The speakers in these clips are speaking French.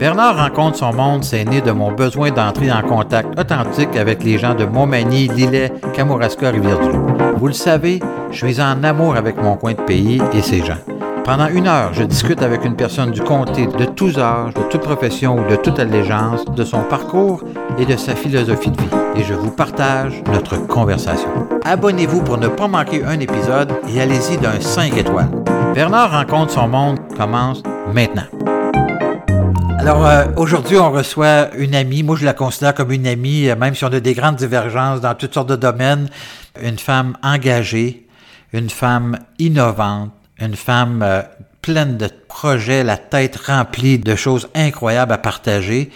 Bernard rencontre son monde, c'est né de mon besoin d'entrer en contact authentique avec les gens de Montmagny, Lillet, Kamouraska, Rivière-du-Loup. Vous le savez, je suis en amour avec mon coin de pays et ses gens. Pendant une heure, je discute avec une personne du comté de tous âges, de toute profession ou de toute allégeance, de son parcours et de sa philosophie de vie. Et je vous partage notre conversation. Abonnez-vous pour ne pas manquer un épisode et allez-y d'un 5 étoiles. Bernard rencontre son monde commence maintenant. Alors euh, aujourd'hui, on reçoit une amie. Moi, je la considère comme une amie, euh, même si on a des grandes divergences dans toutes sortes de domaines. Une femme engagée, une femme innovante, une femme euh, pleine de projets, la tête remplie de choses incroyables à partager.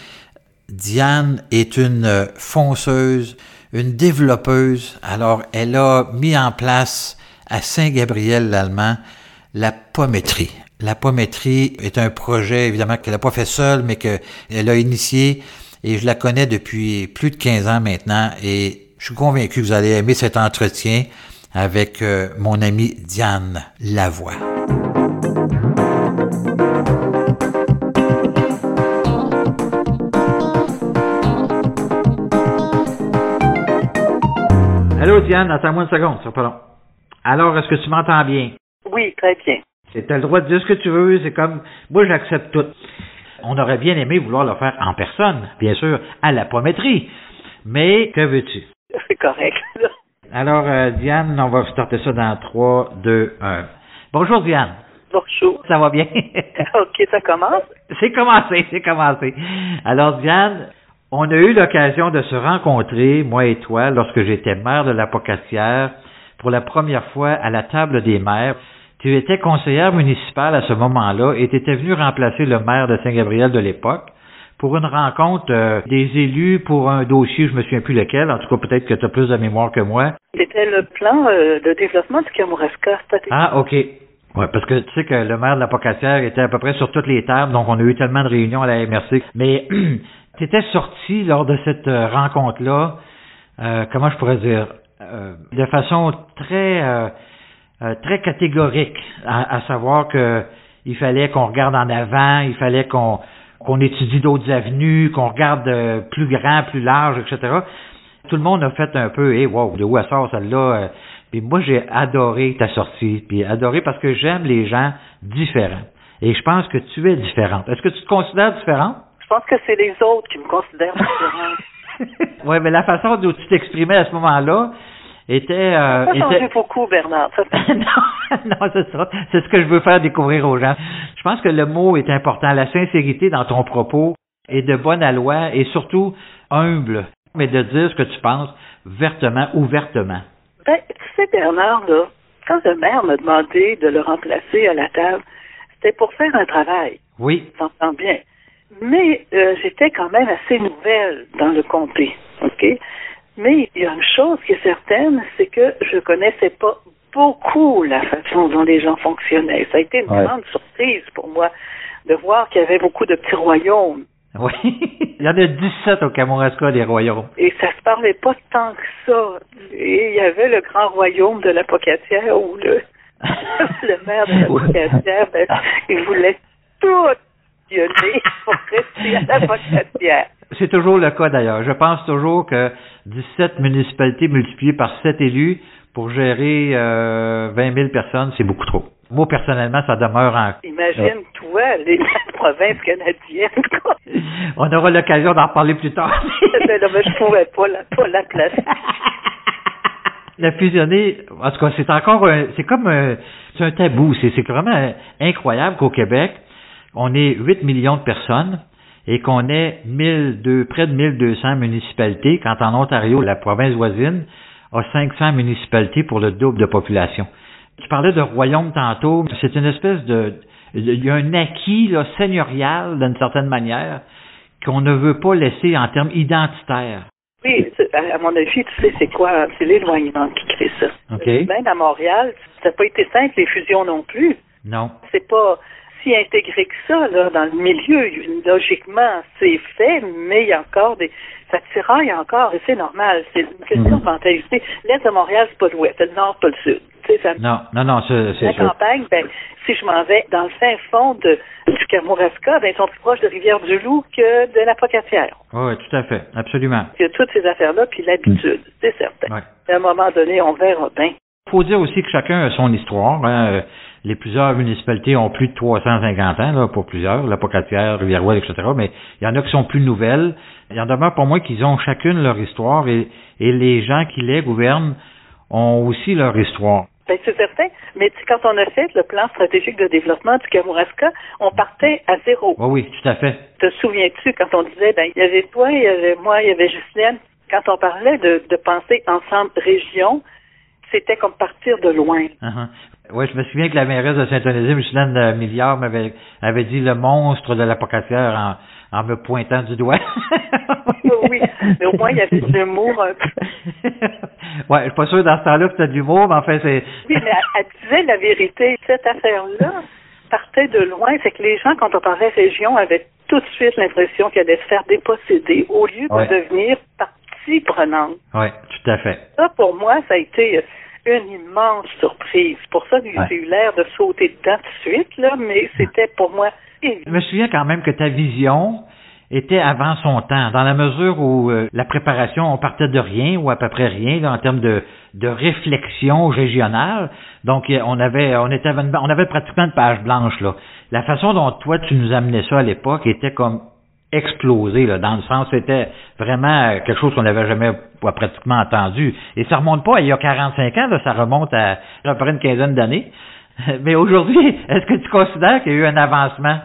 Diane est une fonceuse, une développeuse. Alors, elle a mis en place à Saint-Gabriel l'Allemand la pométrie. La pométrie est un projet, évidemment, qu'elle n'a pas fait seule, mais qu'elle a initié et je la connais depuis plus de 15 ans maintenant et je suis convaincu que vous allez aimer cet entretien avec euh, mon amie Diane Lavoie. Allô Diane, attends-moi une seconde, ça pas long. Alors, est-ce que tu m'entends bien? Oui, très bien. Tu as le droit de dire ce que tu veux, c'est comme, moi j'accepte tout. On aurait bien aimé vouloir le faire en personne, bien sûr, à la pométrie. Mais que veux-tu? C'est correct. Alors, euh, Diane, on va starter ça dans 3, 2, 1. Bonjour, Diane. Bonjour. Ça va bien? OK, ça commence? C'est commencé, c'est commencé. Alors, Diane, on a eu l'occasion de se rencontrer, moi et toi, lorsque j'étais maire de la Pocassière, pour la première fois à la table des maires. Tu étais conseillère municipale à ce moment-là et tu étais venu remplacer le maire de Saint-Gabriel de l'époque pour une rencontre euh, des élus pour un dossier, je me souviens plus lequel, en tout cas peut-être que tu as plus de mémoire que moi. C'était le plan euh, de développement du Kamouraska. Ah, OK. Ouais, parce que tu sais que le maire de la Pocassière était à peu près sur toutes les tables, donc on a eu tellement de réunions à la MRC. Mais tu étais sorti lors de cette euh, rencontre-là, comment je pourrais dire, de façon très euh, très catégorique, à, savoir que il fallait qu'on regarde en avant, il fallait qu'on qu'on étudie d'autres avenues, qu'on regarde euh, plus grand, plus large, etc. Tout le monde a fait un peu, hey, wow, de où elle sort celle-là? Euh, puis moi, j'ai adoré ta sortie, puis adoré parce que j'aime les gens différents. Et je pense que tu es différente. Est-ce que tu te considères différente? Je pense que c'est les autres qui me considèrent différente. oui, mais la façon dont tu t'exprimais à ce moment-là, était. Euh, changé beaucoup, Bernard. non, non c'est ça. C'est ce que je veux faire découvrir aux gens. Je pense que le mot est important. La sincérité dans ton propos est de bonne aloi et surtout humble, mais de dire ce que tu penses vertement, ouvertement. Ben, tu sais, Bernard, là, quand le maire m'a demandé de le remplacer à la table, c'était pour faire un travail. Oui. T'entends bien. Mais euh, j'étais quand même assez nouvelle dans le comté, OK? Mais il y a une chose qui est certaine, c'est que je connaissais pas beaucoup la façon dont les gens fonctionnaient. Ça a été une grande surprise pour moi de voir qu'il y avait beaucoup de petits royaumes. Oui, il y en a 17 au Kamouraska des royaumes. Et ça se parlait pas tant que ça. Et il y avait le grand royaume de la Pocatière où le, le maire de la Pocatière, ben, il voulait tout violer pour rester à la Pocatière. C'est toujours le cas d'ailleurs. Je pense toujours que 17 municipalités multipliées par 7 élus pour gérer euh, 20 000 personnes, c'est beaucoup trop. Moi, personnellement, ça demeure en... Imagine-toi les provinces canadiennes. On aura l'occasion d'en reparler plus tard. mais non, mais je pourrais pas la, pas la placer. la fusionner, en tout cas, c'est encore un, c'est comme un, c'est un tabou. C'est, c'est vraiment incroyable qu'au Québec, on ait 8 millions de personnes et qu'on ait près de 1200 municipalités, quand en Ontario, la province voisine, a 500 municipalités pour le double de population. Tu parlais de royaume tantôt, c'est une espèce de... Il y a un acquis là, seigneurial, d'une certaine manière, qu'on ne veut pas laisser en termes identitaires. Oui, à mon avis, tu sais, c'est quoi? C'est l'éloignement qui crée ça. Même à Montréal, ça n'a pas été simple, les fusions non plus. Non. C'est pas si intégré que ça là, dans le milieu. Logiquement, c'est fait, mais il y a encore des. Ça tiraille encore, et c'est normal. C'est une question de mhm. mentalité. L'Est de Montréal, c'est pas l'Ouest, c'est le Nord, pas le Sud. Ça Non, non, non, c'est la sûr. campagne, ben, si je m'en vais dans le fin fond de, du Kamouraska, ben, ils sont plus proches de Rivière-du-Loup que de la Pocatière. Oui, oui, tout à fait, absolument. Il y a toutes ces affaires-là, puis l'habitude, c'est certain. Ouais. À un moment donné, on verra bien. Il faut dire aussi que chacun a son histoire. hein. Les plusieurs municipalités ont plus de 350 ans, là, pour plusieurs, la Pocatière, Rivière-Ouelle, etc. Mais il y en a qui sont plus nouvelles. Il y en demeure pour moi qu'ils ont chacune leur histoire et, et les gens qui les gouvernent ont aussi leur histoire. Ben, c'est certain. Mais tu sais, quand on a fait le plan stratégique de développement du Kamouraska, on partait à zéro. Oui, oui, tout à fait. Te souviens-tu quand on disait, ben, il y avait toi, il y avait moi, il y avait Justine. Quand on parlait de, de penser ensemble région, c'était comme partir de loin. Uh-huh. Oui, je me souviens que la mairesse de Saint-Onésime, euh, Milliard, m'avait avait dit le monstre de la en, en me pointant du doigt. oui, mais au moins il y avait de l'humour un peu. ouais, je suis pas sûr dans ce temps-là que c'était de l'humour, mais enfin c'est. Oui, mais elle, elle disait la vérité. Cette affaire-là partait de loin. C'est que les gens, quand on parlait région, avaient tout de suite l'impression qu'elle allait se faire déposséder au lieu de Ouais. devenir partie prenante. Oui, tout à fait. Ça, pour moi, ça a été une immense surprise. Pour ça que Ouais. j'ai eu l'air de sauter dedans tout de suite, là, mais c'était pour moi. Je me souviens quand même que ta vision était avant son temps, dans la mesure où euh, la préparation, on partait de rien ou à peu près rien là, en termes de, de réflexion régionale. Donc euh, on avait on était on avait pratiquement une page blanche là. La façon dont toi tu nous amenais ça à l'époque était comme explosé là, dans le sens c'était vraiment euh, quelque chose qu'on n'avait jamais pratiquement entendu. Et ça remonte pas à il y a 45 ans, là, ça remonte à à peu près une quinzaine d'années. Mais aujourd'hui, est-ce que tu considères qu'il y a eu un avancement?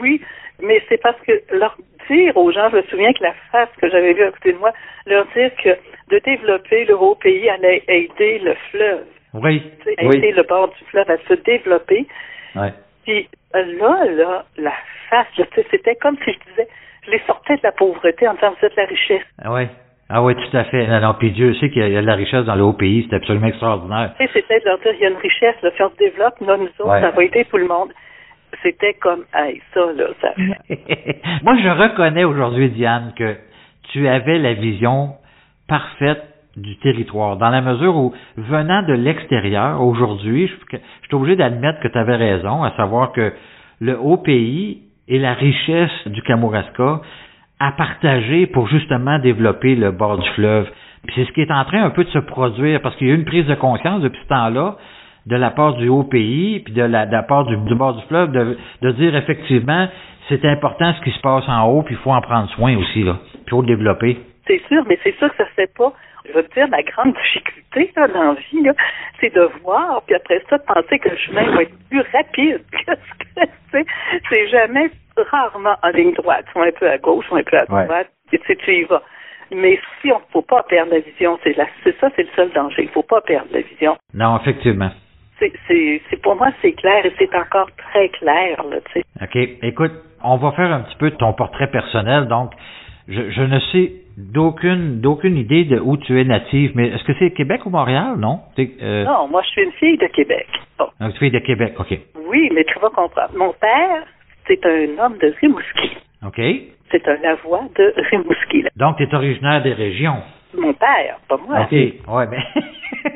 Oui, mais c'est parce que leur dire aux gens, je me souviens que la face que j'avais vue à côté de moi, leur dire que de développer le haut pays allait aider le fleuve, Oui. aider le bord du fleuve à se développer. Ouais. Puis là, là, la face, c'était comme si je disais, je les sortais de la pauvreté en disant, vous êtes la richesse. Ah oui. Ah oui, tout à fait. Non, non, puis Dieu sait qu'il y a de la richesse dans le haut pays, c'est absolument extraordinaire. C'était de leur dire, il y a une richesse, si on se développe, là, nous autres, Ouais. ça va aider tout le monde. C'était comme, hey, ça, là, ça. Moi, je reconnais aujourd'hui, Diane, que tu avais la vision parfaite du territoire, dans la mesure où, venant de l'extérieur, aujourd'hui, je, je suis obligé d'admettre que tu avais raison, à savoir que le haut pays et la richesse du Kamouraska à partager pour justement développer le bord du fleuve. C'est ce qui est en train un peu de se produire, parce qu'il y a eu une prise de conscience depuis ce temps-là, de la part du haut pays, puis de la, part du, bord du fleuve, de, de dire effectivement, c'est important ce qui se passe en haut, puis il faut en prendre soin aussi, là. Puis il faut le développer. C'est sûr, mais c'est sûr que ça se fait pas. Je veux dire, ma grande difficulté là, dans la vie, c'est de voir, puis après ça, de penser que le chemin va être plus rapide que ce que c'est. C'est jamais, rarement en ligne droite, soit un peu à gauche, soit un peu à Ouais. droite, et tu y vas. Mais si on ne faut pas perdre la vision, c'est ça, c'est le seul danger. Il faut pas perdre la vision. Non, effectivement. C'est, pour moi, c'est clair et c'est encore très clair, là, tu sais. OK. Écoute, on va faire un petit peu ton portrait personnel. Donc, je, je ne sais d'aucune d'aucune idée de où tu es native, mais est-ce que c'est Québec ou Montréal, non? Euh, Non, moi, je suis une fille de Québec. Bon. donc, tu es de Québec, OK. Oui, mais tu vas comprendre. Mon père, c'est un homme de Rimouski. OK. C'est un Lavoie de Rimouski. là. Donc, tu es originaire des régions. Mon père, pas moi. OK. Ouais, mais.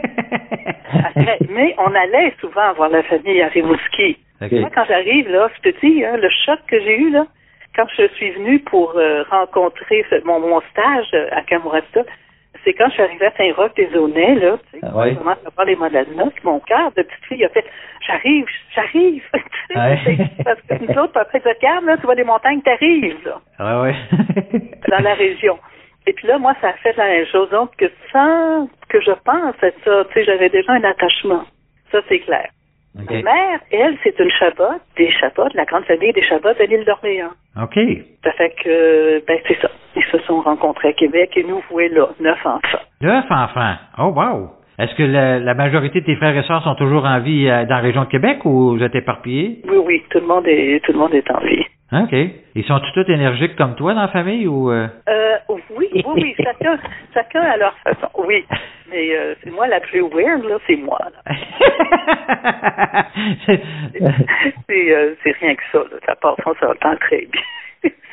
Après, mais on allait souvent voir la famille à Rimouski. OK. Moi, quand j'arrive, là, je te dis, hein, le choc que j'ai eu, là, quand je suis venue pour euh, rencontrer ce- mon, mon stage euh, à Kamouraska, c'est quand je suis arrivée à Saint-Roch des Aunais, là, tu sais, Ah ouais. je commence à voir les mots de la noce, mon cœur de petite fille a fait J'arrive, j'arrive. Ouais. Parce que nous autres, après, regarde, là, tu vois les montagnes, t'arrives, là, Ouais, ouais. dans la région. Et puis là, moi, ça a fait la même chose. Donc, que sans que je pense à ça, tu sais, j'avais déjà un attachement. Ça, c'est clair. OK. Ma mère, elle, c'est une Chabot, des Chabots, la grande famille des Chabots de l'île d'Orléans. OK. Ça fait que, ben, c'est ça. Ils se sont rencontrés à Québec et nous voilà, neuf enfants. Neuf enfants. Oh, wow. Est-ce que la, la majorité de tes frères et sœurs sont toujours en vie euh, dans la région de Québec ou vous êtes éparpillés? Oui, oui, tout le monde est, tout le monde est en vie. OK. Ils sont tous énergiques comme toi dans la famille ou... euh? Euh, oui, oui, oui, chacun, chacun à leur façon. Oui. Mais euh, c'est moi la plus weird, là, c'est moi. C'est, rien que ça, là. Ça passe, on s'entend très bien.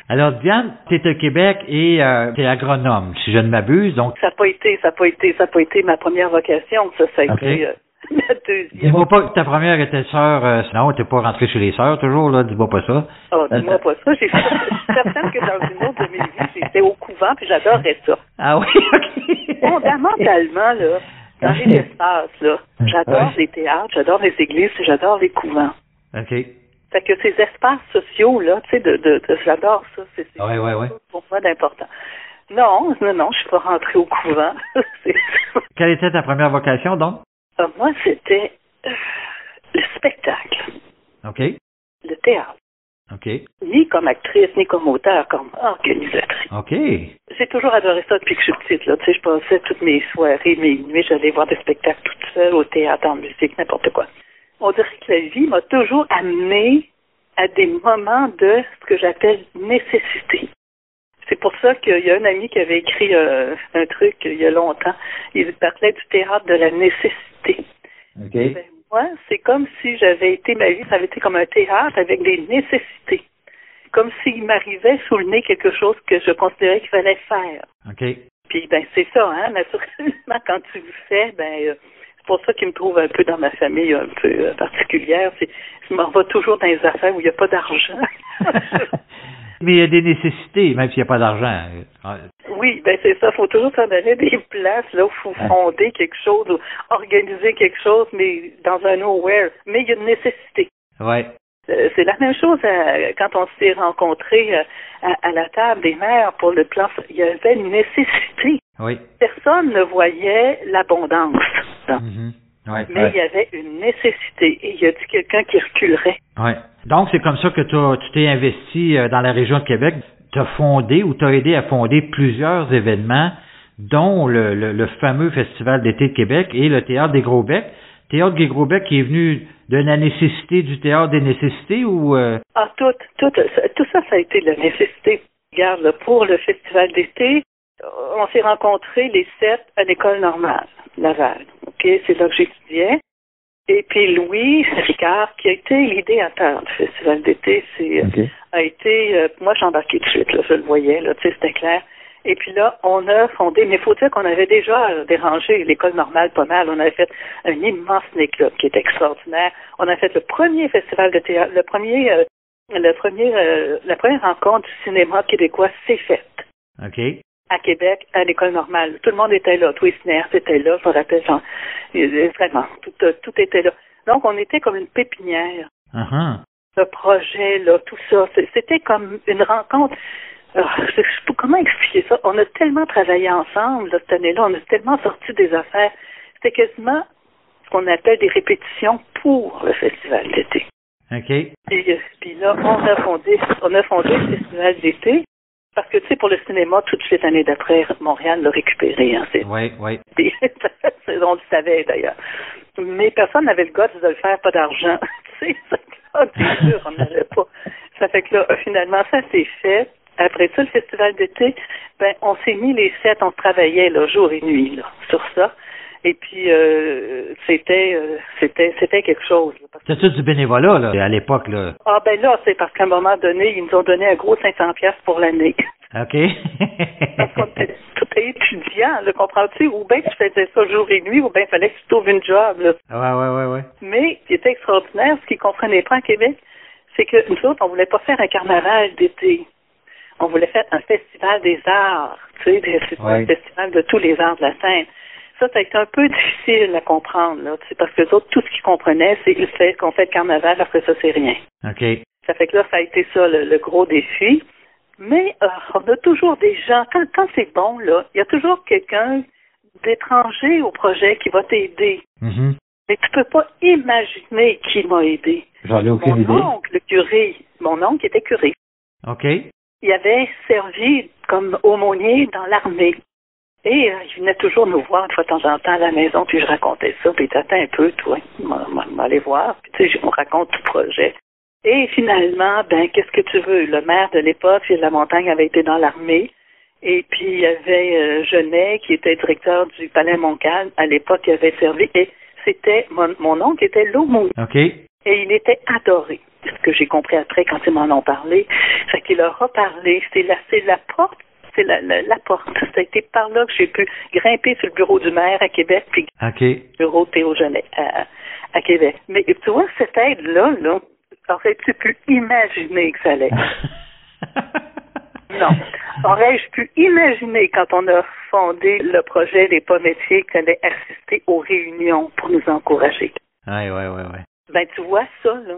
Alors, Diane, tu es au Québec et euh, tu es agronome, si je ne m'abuse. Donc, ça n'a pas été, ça n'a pas été, ça n'a pas été ma première vocation. Ça, ça a été la deuxième. Dis-moi pas que ta première était sœur, euh, sinon t'es pas rentré chez les sœurs toujours, là, dis-moi pas ça. Oh, dis-moi pas ça. J'ai fait, je suis certaine que dans une autre de mes vies, j'étais au couvent, puis j'adorais ça. Ah oui, ok. Fondamentalement, là, dans les espaces, là, j'adore Ouais. les théâtres, j'adore les églises, j'adore les couvents. Ok. Fait que ces espaces sociaux, là, tu sais, de, de, de- j'adore ça. C'est Ouais, ouais, ouais. pour moi d'important. Non, non, non, je suis pas rentrée au couvent. Quelle était ta première vocation, donc? Moi, c'était euh, le spectacle, Ok. le théâtre. Ok. Ni comme actrice, ni comme auteur, comme organisatrice. Ok. J'ai toujours adoré ça depuis que je suis petite. Là. Tu sais, je passais toutes mes soirées, mes nuits, j'allais voir des spectacles toute seule, au théâtre, en musique, n'importe quoi. On dirait que la vie m'a toujours amené à des moments de ce que j'appelle nécessité. C'est pour ça qu'il y a un ami qui avait écrit euh, un truc il y a longtemps. Il parlait du théâtre de la nécessité. Ben, moi, c'est comme si j'avais été, ma vie, ça avait été comme un théâtre avec des nécessités. Comme s'il m'arrivait sous le nez quelque chose que je considérais qu'il fallait faire. Ok. Puis, ben, c'est ça, hein, naturellement, quand tu le fais, ben, euh, c'est pour ça qu'il me trouve un peu dans ma famille un peu euh, particulière. C'est, je m'en vais toujours dans les affaires où il n'y a pas d'argent. Mais il y a des nécessités, même s'il n'y a pas d'argent. Oui, ben, c'est ça. Il faut toujours s'en donner des places, là, où il faut fonder quelque chose, ou organiser quelque chose, mais dans un nowhere. Mais il y a une nécessité. Ouais. Euh, C'est la même chose euh, quand on s'est rencontrés euh, à, à la table des mères pour le plan. Il y avait une nécessité. Oui. Personne ne voyait l'abondance. Mhm. Ouais. Mais il y avait une nécessité et il y a dit quelqu'un qui reculerait. Ouais. Donc, c'est comme ça que tu t'es investi euh, dans la région de Québec. Tu as fondé ou tu as aidé à fonder plusieurs événements, dont le, le, le fameux Festival d'été de Québec et le Théâtre des Gros Becs. Théâtre des Gros Becs qui est venu de la nécessité du Théâtre des nécessités ou... euh, Ah, tout, tout, ça- tout ça, ça a été de la nécessité. Regarde, là, pour le festival d'été, on s'est rencontrés les sept à l'école normale, Laval. C'est là que j'étudiais. Et puis Louis Ricard, qui a été l'idéateur du festival d'été, c'est a été, euh, moi j'ai embarqué tout de suite, là, je le voyais, là, tu sais, c'était clair. Et puis là, on a fondé, mais il faut dire qu'on avait déjà euh, dérangé l'école normale pas mal. On avait fait un immense club qui est extraordinaire. On a fait le premier festival de théâtre, le premier, euh, le premier, euh, la première rencontre du cinéma québécois s'est faite OK. À Québec, à l'école normale. Tout le monde était là, tous les cinéastes étaient là, je me rappelle, genre, vraiment, tout, euh, tout était là. Donc, on était comme une pépinière Uh-huh. le projet, là, tout ça. C'était comme une rencontre. Ah, je sais pas comment expliquer ça? On a tellement travaillé ensemble là, cette année-là, on a tellement sorti des affaires. C'était quasiment ce qu'on appelle des répétitions pour le festival d'été. OK. Et euh, puis là, on a fondé, on a fondé le festival d'été parce que tu sais, pour le cinéma, tout de suite l'année d'après, Montréal l'a récupéré. Hein, c'est Oui, oui. c'est- on le savait d'ailleurs. Mais personne n'avait le goût de le faire, pas d'argent. tu sais, sûr, on n'avait pas. Ça fait que là, finalement, ça s'est fait. Après ça, le festival d'été, ben, on s'est mis les sept, on travaillait là, jour et nuit là, sur ça. Et puis euh, c'était euh, c'était c'était quelque chose. C'était du bénévolat, là, à l'époque, là. Ah ben là, c'est parce qu'à un moment donné, ils nous ont donné un gros 500 pièces pour l'année. OK. Parce qu'on était tout étudiant, le comprends-tu? Ou bien tu faisais ça jour et nuit, ou bien il fallait que tu trouves une job. Là. ouais, ouais, ouais, ouais. Mais ce qui était extraordinaire, ce qu'ils comprenaient pas en Québec, c'est que nous autres, on voulait pas faire un carnaval d'été. On voulait faire un festival des arts, tu sais, c'est Ouais. un festival de tous les arts de la scène. Ça, ça a été un peu difficile à comprendre, là, parce que les autres, tout ce qu'ils comprenaient, c'est le fait qu'on fait le carnaval, après ça, c'est rien. OK. Ça fait que là, ça a été ça, le, le gros défi. Mais euh, on a toujours des gens, quand, quand c'est bon, là, il y a toujours quelqu'un d'étranger au projet qui va t'aider. Mhm. Mais tu peux pas imaginer qui m'a aidé. J'en ai aucune Mon idée. oncle, le curé, mon oncle était curé. OK. Il avait servi comme aumônier dans l'armée. Et euh, il venait toujours nous voir de fois de temps en temps à la maison, puis je racontais ça, puis t'attends un peu, toi, m'aller voir, puis tu sais, on raconte tout projet. Et finalement, ben, qu'est-ce que tu veux? Le maire de l'époque, de la Montagne, avait été dans l'armée. Et puis, il y avait euh, Genet, qui était directeur du Palais Montcalm. À l'époque, il avait servi. Et c'était, mon, mon oncle était l'aumônier. OK. Et il était adoré. C'est ce que j'ai compris après quand ils m'en ont parlé. Fait qu'il leur a parlé. C'est la, c'est la porte c'est la, la, porte. Ça a été par là que j'ai pu grimper sur le bureau du maire à Québec, puis le bureau Théo Genet à, à, Québec. Mais tu vois, cette aide-là, là, aurais-tu pu imaginer que ça allait? non. Aurais-je pu imaginer quand on a fondé le projet des métiers qu'on allait assister aux réunions pour nous encourager? Oui, oui, oui, oui. Ben, tu vois ça, là.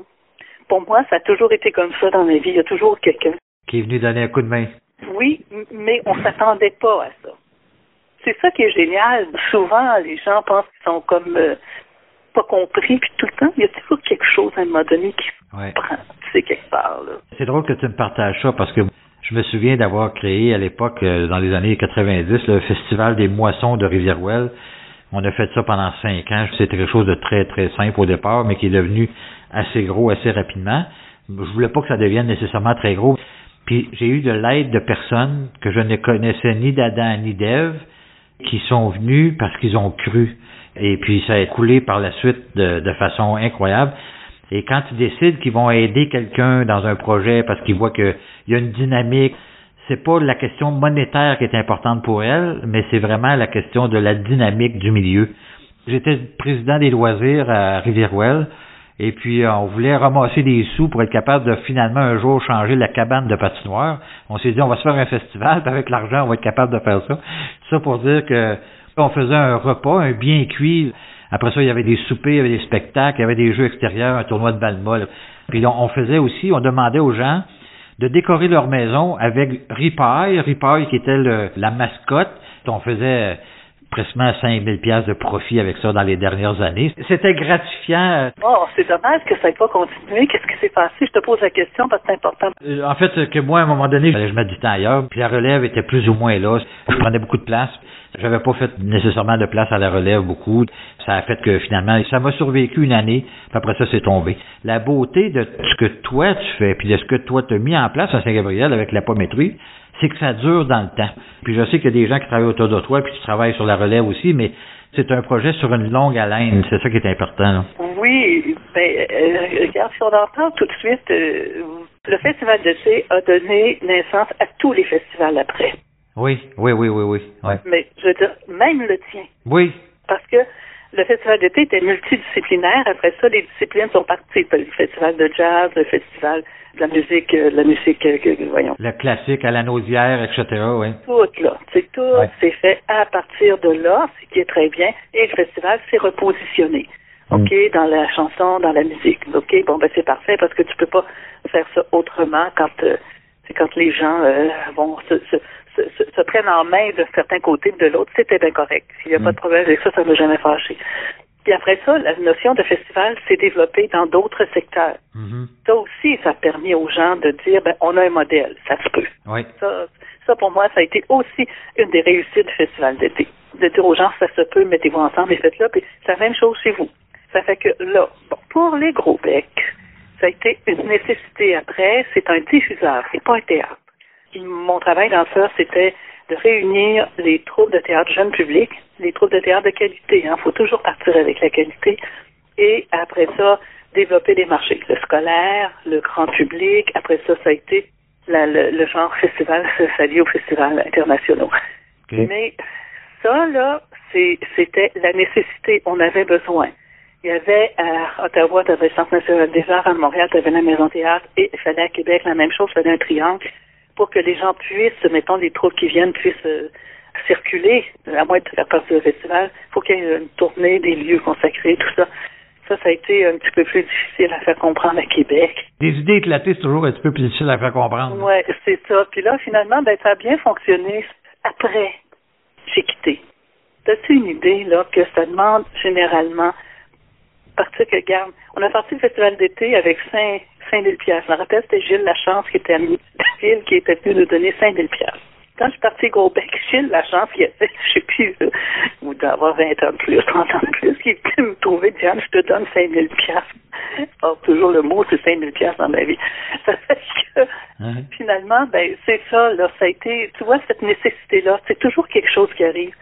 Pour moi, ça a toujours été comme ça dans ma vie. Il y a toujours quelqu'un. Qui est venu donner un coup de main. Oui, mais on s'attendait pas à ça. C'est ça qui est génial. Souvent, les gens pensent qu'ils sont comme euh, pas compris, puis tout le temps, il y a toujours quelque chose à un moment donné qui ouais. prend, tu sais, quelque part. C'est drôle que tu me partages ça parce que je me souviens d'avoir créé à l'époque, euh, dans les années 90, le Festival des moissons de Rivière-Ouelle. On a fait ça pendant cinq ans. C'était quelque chose de très, très simple au départ, mais qui est devenu assez gros assez rapidement. Je voulais pas que ça devienne nécessairement très gros. Puis j'ai eu de l'aide de personnes que je ne connaissais ni d'Adam ni d'Ève qui sont venus parce qu'ils ont cru. Et puis ça a coulé par la suite de, façon incroyable. Et quand ils décident qu'ils vont aider quelqu'un dans un projet parce qu'ils voient qu'il y a une dynamique, c'est pas la question monétaire qui est importante pour elle, mais c'est vraiment la question de la dynamique du milieu. J'étais président des loisirs à Rivière-Ouelle. Et puis, euh, on voulait ramasser des sous pour être capable de finalement un jour changer la cabane de patinoire. On s'est dit, on va se faire un festival, puis avec l'argent, on va être capable de faire ça. Ça pour dire que on faisait un repas, un bien cuit. Après ça, il y avait des soupers, il y avait des spectacles, il y avait des jeux extérieurs, un tournoi de balle Puis on, faisait aussi, on demandait aux gens de décorer leur maison avec ripaille, ripaille qui était la mascotte. On faisait presque 5000 pièces de profit avec ça dans les dernières années. C'était gratifiant. Oh, c'est dommage que ça n'ait pas continué. Qu'est-ce qui s'est passé? Je te pose la question parce que c'est important. Euh, en fait, que moi, à un moment donné, je me du temps ailleurs, puis la relève était plus ou moins là. Je prenais beaucoup de place. J'avais pas fait nécessairement de place à la relève beaucoup. Ça a fait que finalement, ça m'a survécu une année, puis après ça, c'est tombé. La beauté de ce que toi tu fais, puis de ce que toi tu as mis en place à Saint-Gabriel avec la pométrie, c'est que ça dure dans le temps. Puis je sais qu'il y a des gens qui travaillent autour de toi, puis qui travaillent sur la relève aussi, mais c'est un projet sur une longue haleine. C'est ça qui est important. Oui, ben, euh, regarde, si on en parle tout de suite, euh, le Festival de C a donné naissance à tous les festivals après. Oui, oui, oui, oui, oui. Mais je veux dire, même le tien. Oui. Parce que le festival d'été était multidisciplinaire. Après ça, les disciplines sont parties. Le festival de jazz, le festival de la musique, euh, la musique, euh, voyons. Le classique à la nausière, etc., oui. Tout, là. C'est tout, c'est fait à partir de là, ce qui est très bien. Et le festival s'est repositionné. Mm. OK, dans la chanson, dans la musique. OK, bon, ben c'est parfait parce que tu peux pas faire ça autrement quand euh, c'est quand les gens vont se, se, se, prennent en main d'un certain côté ou de l'autre, c'était bien correct. S'il n'y a pas de mm. problème avec ça, ça ne m'a jamais fâché. Puis après ça, la notion de festival s'est développée dans d'autres secteurs. Mm-hmm. Ça aussi, ça a permis aux gens de dire, ben, on a un modèle, ça se peut. Oui. Ça, ça, pour moi, ça a été aussi une des réussites du festival d'été. De dire aux gens, ça se peut, mettez-vous ensemble et faites-le. Puis c'est la même chose chez vous. Ça fait que là, bon, pour les gros becs, ça a été une nécessité après. C'est un diffuseur, c'est pas un théâtre mon travail dans ça, c'était de réunir les troupes de théâtre jeunes publics, les troupes de théâtre de qualité. Il hein. faut toujours partir avec la qualité. Et après ça, développer des marchés. Le scolaire, le grand public. Après ça, ça a été le, genre festival, ça lié aux festivals internationaux. Mais ça, là, c'était la nécessité. On avait besoin. Il y avait à Ottawa, tu avais le Centre national des arts, à Montréal, tu avais la Maison Théâtre, et il fallait à Québec la même chose, il fallait un triangle pour que les gens puissent, mettons, les troupes qui viennent puissent euh, circuler, à moins de faire partie du festival, il faut qu'il y ait une tournée, des lieux consacrés, tout ça. Ça, ça a été un petit peu plus difficile à faire comprendre à Québec. Des idées éclatées, c'est toujours un petit peu plus difficile à faire comprendre. Oui, c'est ça. Puis là, finalement, ben, ça a bien fonctionné. Après, j'ai quitté. T'as-tu une idée, là, que ça demande généralement partir que, garde, on a parti le festival d'été avec 5, 5 000 Je me rappelle, c'était Gilles Lachance qui était ami de qui était venu nous donner 5 000 Quand je suis partie gros bec, Gilles Lachance, qui avait, je sais plus, euh, ou d'avoir 20 ans de plus, 30 ans de plus, qui était me trouver, Diane, je te donne 5 000 Or, toujours le mot, c'est 5 000 dans ma vie. Ça fait que, finalement, ben, c'est ça, là, ça a été, tu vois, cette nécessité-là, c'est toujours quelque chose qui arrive.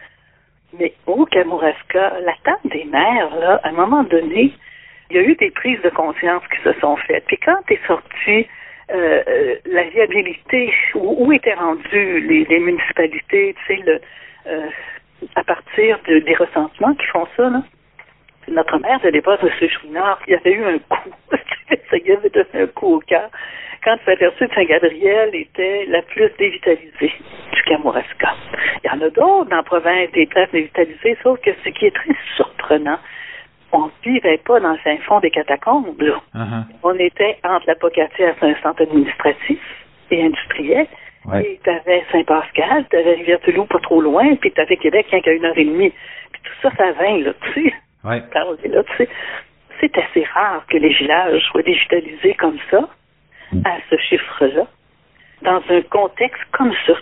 Mais au Kamouraska, la table des mères, là, à un moment donné, il y a eu des prises de conscience qui se sont faites. Puis quand est sorti euh, la viabilité, où, étaient rendues les, municipalités, tu sais, le, euh, à partir des ressentiments qui font ça, là? Notre mère de l'époque, M. Chouinard, il y avait eu un coup. ça y avait donné un coup au cœur quand tu aperçu que Saint-Gabriel était la plus dévitalisée du Kamouraska. Il y en a d'autres dans la province des places dévitalisées, sauf que ce qui est très surprenant, on ne vivait pas dans le fin fond des catacombes. Uh-huh. On était entre la Pocatière, un centre administratif et industriel. Et tu avais Saint-Pascal, tu avais Rivière-du-Loup pas trop loin, puis tu avais Québec rien qu'à une heure et demie. Puis tout ça, ça vint, là, tu sais. Ouais. Là, tu sais. C'est assez rare que les villages soient digitalisés comme ça, mm. à ce chiffre-là, dans un contexte comme ça.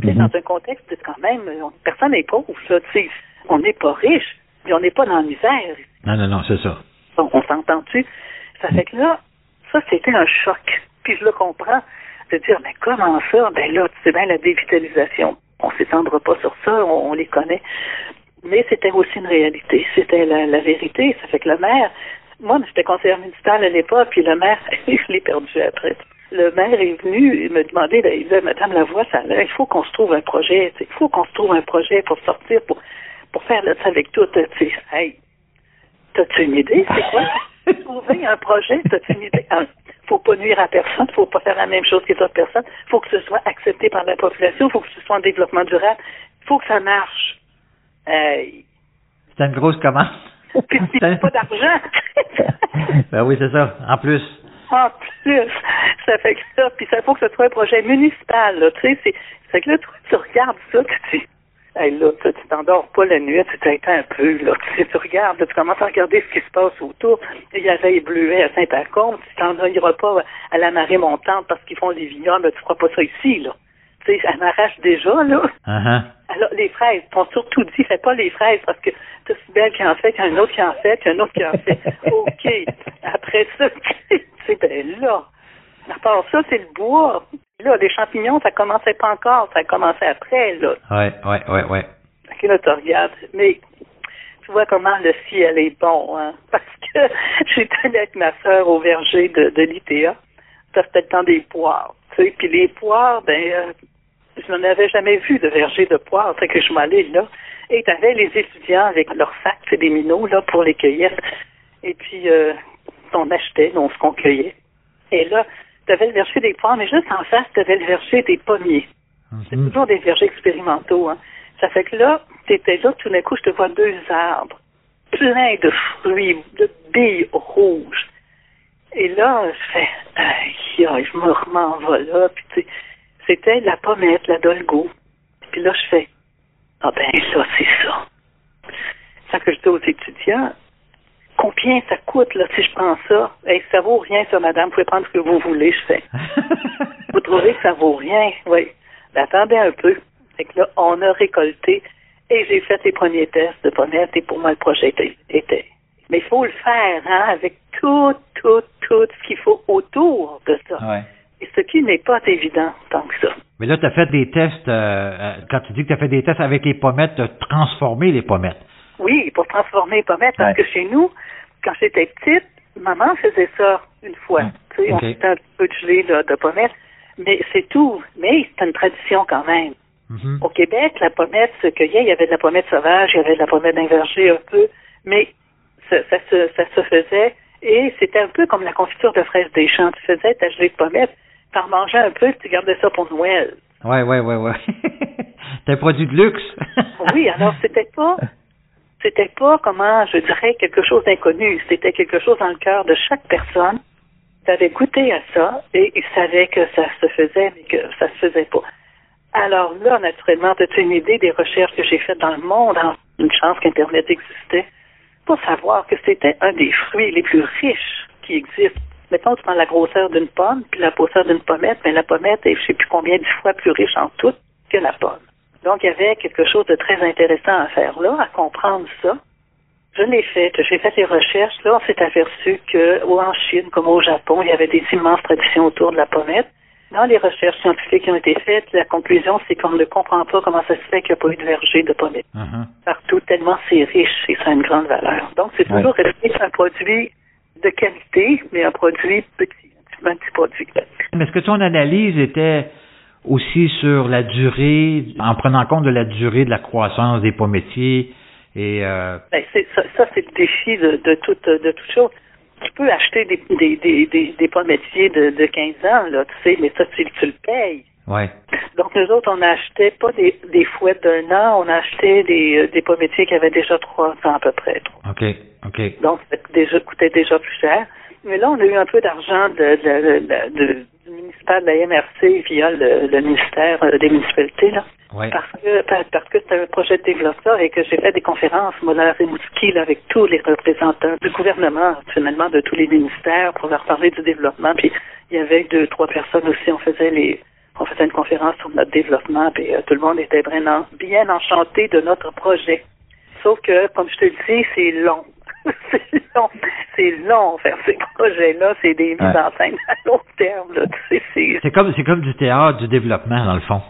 Mm-hmm. Dans un contexte de quand même, personne n'est pauvre, là, tu sais. On n'est pas riche, mais on n'est pas dans la misère. Non, non, non, c'est ça. on s'entend-tu? Ça fait que là, ça, c'était un choc. Puis je le comprends de dire, mais comment ça? Ben là, tu sais bien, la dévitalisation. On s'étendra pas sur ça, on, les connaît. Mais c'était aussi une réalité. C'était la, vérité. Ça fait que le maire, moi, j'étais conseillère municipale à l'époque, puis le maire, je l'ai perdu après. Le maire est venu me demander, ben, il disait, Madame Lavoie, ça, il faut qu'on se trouve un projet, il faut qu'on se trouve un projet pour sortir, pour, pour faire là, avec tout. Tu hey, t'as-tu une idée? C'est quoi? trouver un projet, t'as-tu une idée? faut pas nuire à personne, faut pas faire la même chose que les autres personnes, faut que ce soit accepté par la population, faut que ce soit en développement durable, faut que ça marche. Euh, c'est une grosse commande. Puis pas d'argent. ben oui, c'est ça. En plus. En plus. Ça fait que ça. Puis ça faut que ce soit un projet municipal, là. Tu sais, c'est, que là, tu regardes ça, tu dis, Hey, là, tu t'endors pas la nuit, tu t'éteins un peu, là. Tu, tu regardes, tu commences à regarder ce qui se passe autour. Il y avait les bleuets à Saint-Pacôme, tu t'en iras pas à la marée montante parce qu'ils font des vignobles, tu feras pas ça ici, là. Tu sais, ça m'arrache déjà, là. Uh-huh. Alors, les fraises, t'ont surtout dit, fais pas les fraises parce que t'as si belle qui en fait, qu'il y a un autre qui en fait, qu'il y a un autre qui en fait. OK. Après ça, tu sais, ben là. À part ça, c'est le bois. Là, les champignons, ça commençait pas encore, ça a commencé après, là. Ouais, ouais, ouais, ouais. Ok, là, tu regardes. Mais tu vois comment le ciel est bon, hein. Parce que j'étais avec ma soeur au verger de, de l'ITA. Ça, c'était le temps des poires. Tu sais, puis les poires, ben, euh, je n'en avais jamais vu de verger de poires. Fait que je m'allais là. Et tu avais les étudiants avec leurs sacs, c'est des minots, là, pour les cueillir. Et puis, euh, on achetait, on se qu'on cueillait. Et là, tu avais le verger des poires, mais juste en face, tu avais le verger des pommiers. C'est mhm. toujours des vergers expérimentaux. Hein. Ça fait que là, tu étais là, tout d'un coup, je te vois deux arbres, pleins de fruits, de billes rouges. Et là, je fais, aïe, je me m'en là. Puis, tu sais, c'était la pommette, la dolgo. Puis là, je fais, ah ben, ça, c'est ça. Ça que je dis aux étudiants, combien ça coûte là si je prends ça? Hey, ça vaut rien, ça, madame. Vous pouvez prendre ce que vous voulez, je fais. vous trouvez que ça vaut rien? Oui. Ben, attendez un peu. Fait que là, on a récolté et j'ai fait les premiers tests de pommettes et pour moi, le projet était. Mais il faut le faire, hein, avec tout, tout, tout ce qu'il faut autour de ça. Ouais. Ce qui n'est pas évident tant que ça. Mais là, tu as fait des tests, euh, euh, quand tu dis que tu as fait des tests avec les pommettes, tu as transformé les pommettes. Oui, pour transformer les pommettes, parce que chez nous, quand j'étais petite, maman faisait ça une fois. Ah, tu sais, on faisait un peu de gelée de pommettes, mais c'est tout. Mais c'est une tradition quand même. Mm-hmm. Au Québec, la pommette se cueillait, il y avait de la pommette sauvage, il y avait de la pommette d'inverger un peu, mais ça, ça, se, ça se faisait et c'était un peu comme la confiture de fraises des champs. Tu faisais ta gelée de pommettes, tu en mangeais un peu, tu gardais ça pour Noël. Ouais, ouais, ouais, ouais. c'est un produit de luxe. oui, alors c'était pas c'était pas, comment je dirais, quelque chose d'inconnu. C'était quelque chose dans le cœur de chaque personne. qui avait goûté à ça et il savait que ça se faisait, mais que ça se faisait pas. Alors là, naturellement, tu as une idée des recherches que j'ai faites dans le monde, en une chance qu'Internet existait, pour savoir que c'était un des fruits les plus riches qui existent. Mettons, tu prends la grosseur d'une pomme, puis la grosseur d'une pommette, mais la pommette est je sais plus combien de fois plus riche en tout que la pomme. Donc, il y avait quelque chose de très intéressant à faire là, à comprendre ça. Je l'ai fait, j'ai fait les recherches. Là, on s'est aperçu que, en Chine comme au Japon, il y avait des immenses traditions autour de la pommette. Dans les recherches scientifiques qui ont été faites, la conclusion, c'est qu'on ne comprend pas comment ça se fait qu'il n'y a pas eu de verger de pommettes. Uh-huh. Partout, tellement c'est riche et ça a une grande valeur. Donc, c'est toujours resté un produit de qualité, mais un produit petit, un petit produit. Mais est-ce que ton analyse était aussi sur la durée, en prenant compte de la durée de la croissance des pommiers et euh... ben, ça, ça c'est le défi de, de toute de toute chose. Tu peux acheter des des des des, des de, de 15 ans là, tu sais, mais ça tu, tu le payes. Ouais. Donc nous autres, on achetait pas des, des fouettes d'un an, on achetait des, euh, des pommiers qui avaient déjà trois ans à peu près. OK, OK. Donc ça déjà, coûtait déjà plus cher. Mais là, on a eu un peu d'argent de, de, de, du ministère de la MRC via le, le ministère euh, des municipalités, là. Ouais. Parce que parce que c'était un projet de développement et que j'ai fait des conférences, moi, là, à avec tous les représentants du gouvernement, finalement, de tous les ministères, pour leur parler du développement. Puis il y avait deux, trois personnes aussi, on faisait les on faisait une conférence sur notre développement, puis euh, tout le monde était vraiment bien enchanté de notre projet. Sauf que, comme je te le dis, c'est long. c'est long. C'est long faire ces projets-là. C'est des mises en scène à long terme. C'est comme, c'est comme du théâtre du développement, dans le fond.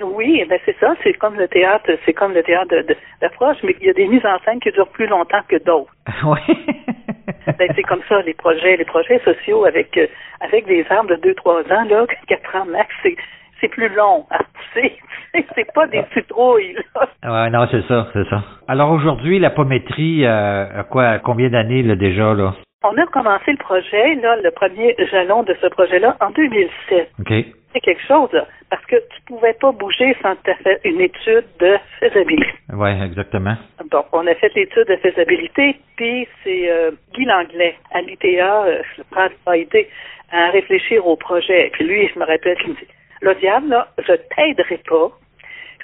Oui, ben c'est ça, c'est comme le théâtre, c'est comme le théâtre d'approche, mais il y a des mises en scène qui durent plus longtemps que d'autres. Oui. ben, c'est comme ça, les projets, les projets sociaux avec euh, avec des arbres de 2-3 ans, là, 4 ans max, c'est c'est plus long à pousser. c'est pas des citrouilles, là. Ouais, non, c'est ça, c'est ça. Alors aujourd'hui, la pométrie, euh, quoi, combien d'années là déjà là? On a commencé le projet, là, le premier jalon de ce projet-là, en 2007. OK. C'est quelque chose, là, parce que tu pouvais pas bouger sans te faire une étude de faisabilité. Oui, exactement. Donc, on a fait l'étude de faisabilité, puis c'est euh, Guy Langlais, à l'ITA, euh, a aidé à réfléchir au projet. Puis lui, je me rappelle qu'il me dit, là, diable, là, je t'aiderai pas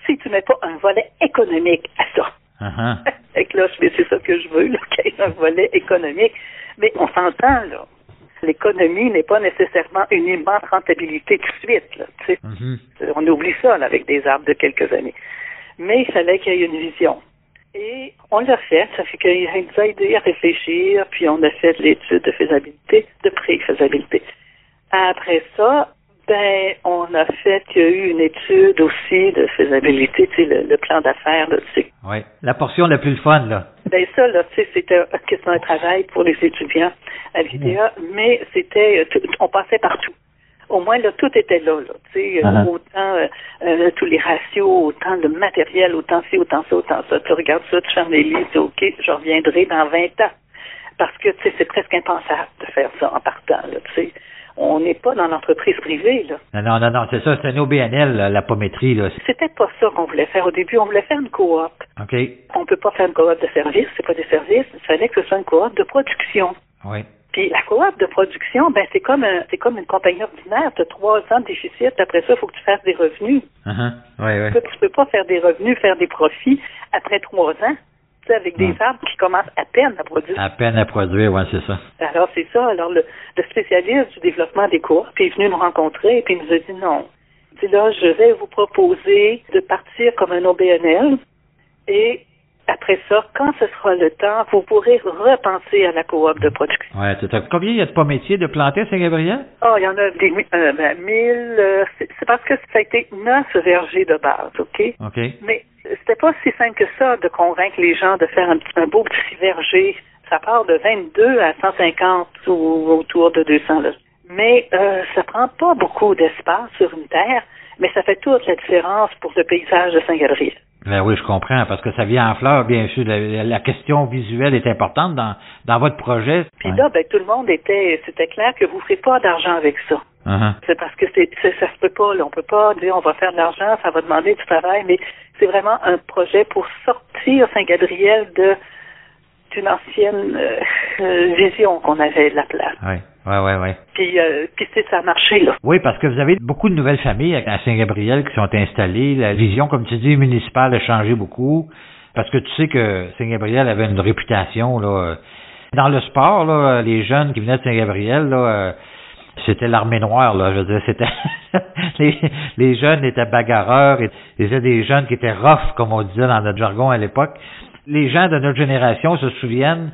si tu mets pas un volet économique à ça. Fait que là, c'est ça que je veux, qu'il y ait un volet économique. Mais on s'entend, là. L'économie n'est pas nécessairement une immense rentabilité tout de suite. Là, mm-hmm. On oublie ça là, avec des arbres de quelques années. Mais il fallait qu'il y ait une vision. Et on l'a fait, ça fait qu'il nous a aidé à réfléchir, puis on a fait l'étude de faisabilité, de pré-faisabilité. Après ça, ben, on a fait, il y a eu une étude aussi de faisabilité, tu sais, le, plan d'affaires, tu sais. Oui, la portion la plus fun, là. Ben ça, là, tu sais, c'était un travail pour les étudiants à l'IDEA, mais c'était, on passait partout. Au moins, là, tout était là, là, tu sais, uh-huh. autant euh, euh, tous les ratios, autant le matériel, autant ci, autant ça, autant ça. Tu regardes ça, tu fermes les livres, tu dis, OK, je reviendrai dans 20 ans. Parce que, tu sais, c'est presque impensable de faire ça en partant, là, tu sais on n'est pas dans l'entreprise privée. Là. Non, non, non, non c'est ça, c'est un OBNL, la pométrie. Là. C'était pas ça qu'on voulait faire au début. On voulait faire une coop. OK. On peut pas faire une coop de service, c'est pas des services. Il fallait que ce soit une coop de production. Oui. Puis la coop de production, ben c'est comme c'est comme une compagnie ordinaire. Tu as trois ans de déficit, après ça, il faut que tu fasses des revenus. Uh ouais, ouais. Tu, peux, peux pas faire des revenus, faire des profits après trois ans avec des arbres qui commencent à peine à produire. À peine à produire, oui, c'est ça. Alors, c'est ça. Alors, le, spécialiste du développement des cours est venu nous rencontrer et puis il nous a dit non. Il dit là, je vais vous proposer de partir comme un OBNL et après ça, quand ce sera le temps, vous pourrez repenser à la coop de production. Ça. Combien il y a de pommiers de plantés à Saint-Gabriel? Oh, il y en a des euh, ben, mille. Euh, c'est parce que ça a été neuf vergers de base, OK? OK. Mais c'était pas si simple que ça de convaincre les gens de faire un, un beau petit verger. Ça part de 22 à 150 ou autour de 200. Là. Mais euh, ça prend pas beaucoup d'espace sur une terre, mais ça fait toute la différence pour le paysage de Saint-Gabriel. Ben oui, je comprends, parce que ça vient en fleurs, bien sûr. La, question visuelle est importante dans, dans votre projet. Puis là, ben, tout le monde était, c'était clair que vous ne ferez pas d'argent avec ça. Uh-huh. C'est parce que c'est, ça se peut pas. Là. On peut pas dire on va faire de l'argent, ça va demander du travail, mais c'est vraiment un projet pour sortir Saint-Gabriel de d'une ancienne euh, euh, vision qu'on avait de la place. Oui. Oui, oui, oui. Puis, euh, puis ça a marché, là. Oui, parce que vous avez beaucoup de nouvelles familles à Saint-Gabriel qui sont installées. La vision, comme tu dis, municipale a changé beaucoup. Parce que tu sais que Saint-Gabriel avait une réputation, là. Dans le sport, là, les jeunes qui venaient de Saint-Gabriel, là, c'était l'armée noire, là. Je veux dire, c'était les, les jeunes étaient bagarreurs, et étaient des jeunes qui étaient rough, comme on disait dans notre jargon à l'époque. Les gens de notre génération se souviennent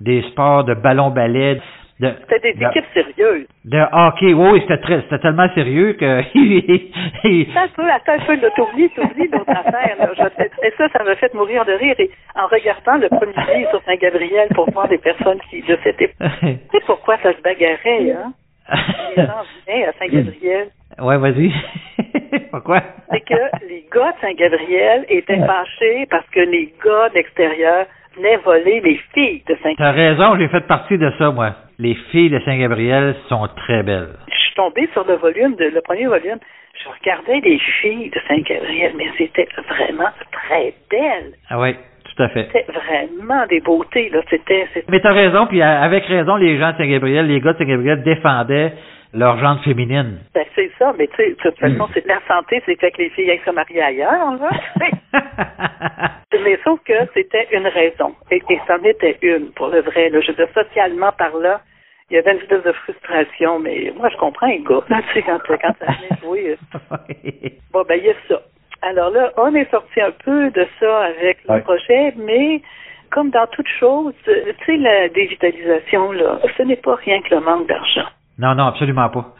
des sports de ballon-ballet, c'était des équipes sérieuses. De hockey, oui, c'était très, c'était tellement sérieux que. attends un peu, attends un peu, là, t'oublies, t'oublies d'autres affaires, là. et ça, ça m'a fait mourir de rire. Et en regardant le premier livre sur Saint-Gabriel pour voir des personnes qui, de cette époque, tu sais pourquoi ça se bagarrait, hein? les gens venaient à Saint-Gabriel. Ouais, vas-y. Pourquoi? C'est que les gars de Saint-Gabriel étaient fâchés parce que les gars de l'extérieur venaient voler les filles de Saint-Gabriel. T'as raison, j'ai fait partie de ça, moi. Les filles de Saint-Gabriel sont très belles. Je suis tombée sur le volume, de, le premier volume. Je regardais les filles de Saint-Gabriel, mais c'était vraiment très belles. Ah oui, tout à fait. C'était vraiment des beautés, là. C'était. c'était- Mais t'as raison, puis euh, avec raison, les gens de Saint-Gabriel, les gars de Saint-Gabriel défendaient leur genre féminine. Ben, c'est ça, mais tu sais, de toute façon, c'est la santé, c'est fait que les filles aillent se marier ailleurs, là. mais sauf que c'était une raison. Et, et c'en était une, pour le vrai. Là. Je veux dire, socialement parlant, il y avait une espèce de frustration, mais moi, je comprends les gars. Là, tu sais, quand, quand ça venait jouer. Bon, ben, il y a ça. Alors là, on est sorti un peu de ça avec le projet, mais comme dans toute chose, tu sais, la dévitalisation, là, ce n'est pas rien que le manque d'argent. Non, non, absolument pas.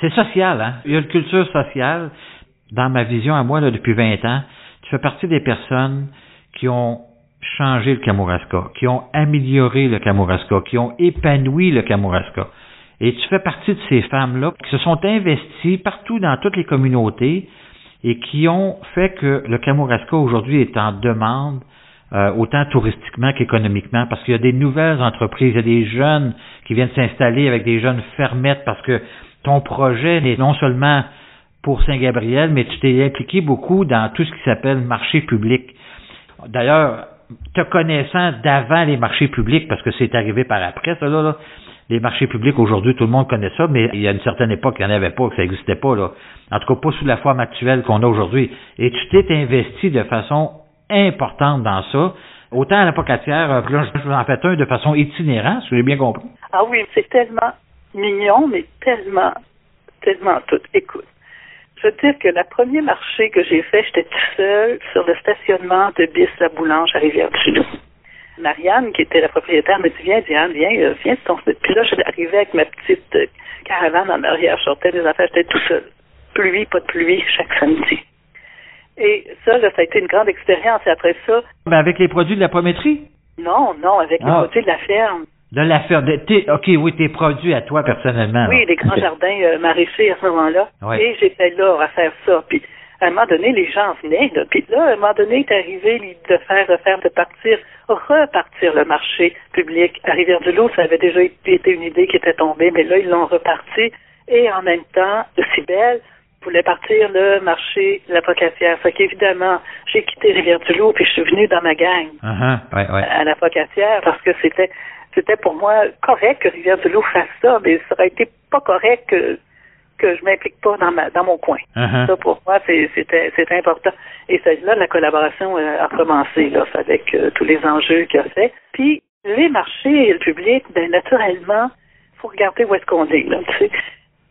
C'est social, hein. Il y a une culture sociale. Dans ma vision à moi, là, depuis 20 ans, tu fais partie des personnes qui ont changé le Kamouraska, qui ont amélioré le Kamouraska, qui ont épanoui le Kamouraska. Et tu fais partie de ces femmes-là qui se sont investies partout dans toutes les communautés et qui ont fait que le Kamouraska aujourd'hui est en demande euh, autant touristiquement qu'économiquement, parce qu'il y a des nouvelles entreprises, il y a des jeunes qui viennent s'installer avec des jeunes fermettes, parce que ton projet n'est non seulement pour Saint-Gabriel, mais tu t'es impliqué beaucoup dans tout ce qui s'appelle marché public. D'ailleurs, te connaissant d'avant les marchés publics, parce que c'est arrivé par après, ça là, là, les marchés publics aujourd'hui, tout le monde connaît ça, mais il y a une certaine époque, il n'y en avait pas, que ça n'existait pas, là. En tout cas, pas sous la forme actuelle qu'on a aujourd'hui. Et tu t'es investi de façon importante dans ça. Autant à la pocatière, puis là, je vous en fais un de façon itinérante, si j'ai bien compris. Ah oui, c'est tellement mignon, mais tellement, tellement tout. Écoute, je veux dire que le premier marché que j'ai fait, j'étais tout seul sur le stationnement de Bis la Boulange à Rivière-du-Loup. Marianne, qui était la propriétaire, me dit Viens, viens, euh, viens, ton Puis là, j'arrivais avec ma petite euh, caravane en arrière, je sortais des affaires, j'étais tout seul. Pluie, pas de pluie, chaque samedi. Et ça, là, ça a été une grande expérience. Et après ça, Ben, avec les produits de la prométrie? non, non, avec les Ah. produits de la ferme. De la ferme. de- OK, oui, tes produits à toi personnellement. Oui, là. les grands jardins euh, maraîchers à ce moment-là. Ouais. Et j'étais là à faire ça. Puis à un moment donné, les gens venaient. Là. Puis là, à un moment donné, est arrivé l'idée de faire, de faire, de partir, repartir le marché public. À Rivière-du-Loup, ça avait déjà été une idée qui était tombée, mais là, ils l'ont reparti. Et en même temps, le Cibel voulait partir le marché La Pocatière. Fait qu'évidemment, j'ai quitté Rivière-du-Loup, puis je suis venue dans ma gang Uh-huh, ouais, ouais. à la Pocatière parce que c'était c'était pour moi correct que Rivière-du-Loup fasse ça, mais ça aurait été pas correct que que je m'implique pas dans ma dans mon coin. Uh-huh. Ça pour moi c'est- c'était c'était important. Et c'est là la collaboration euh, a commencé là avec euh, tous les enjeux qu'il y a fait. Puis les marchés et le public, ben naturellement, faut regarder où est-ce qu'on est là. tu sais.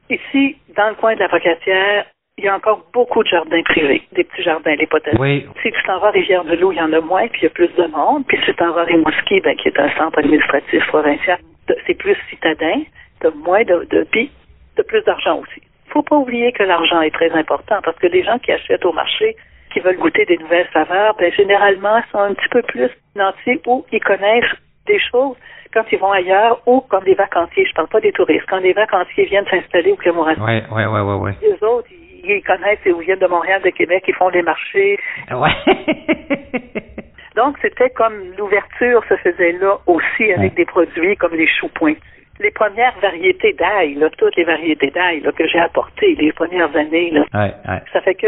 Ici, dans le coin de la Pocatière, il y a encore beaucoup de jardins privés, des petits jardins, les potagers. Oui. Si tu t'en vas à Rivière-de-Loup, il y en a moins, puis il y a plus de monde. Puis si tu t'en vas à Rimouski, ben, qui est un centre administratif provincial, c'est plus citadin, t'as moins de, de puis t'as plus d'argent aussi. Faut pas oublier que l'argent est très important, parce que les gens qui achètent au marché, qui veulent goûter des nouvelles saveurs, ben, généralement, sont un petit peu plus financiers ou ils connaissent des choses quand ils vont ailleurs ou comme des vacanciers. Je parle pas des touristes. Quand les vacanciers viennent s'installer au Ouais, ouais, ouais, ouais, ouais. les autres, ils, ils connaissent, ils viennent de Montréal, de Québec, ils font les marchés. Ouais. Donc, c'était comme l'ouverture se faisait là aussi avec Ouais. des produits comme les choux pointus. Les premières variétés d'ail, toutes les variétés d'ail que j'ai apportées les premières années, là, ouais, ça fait que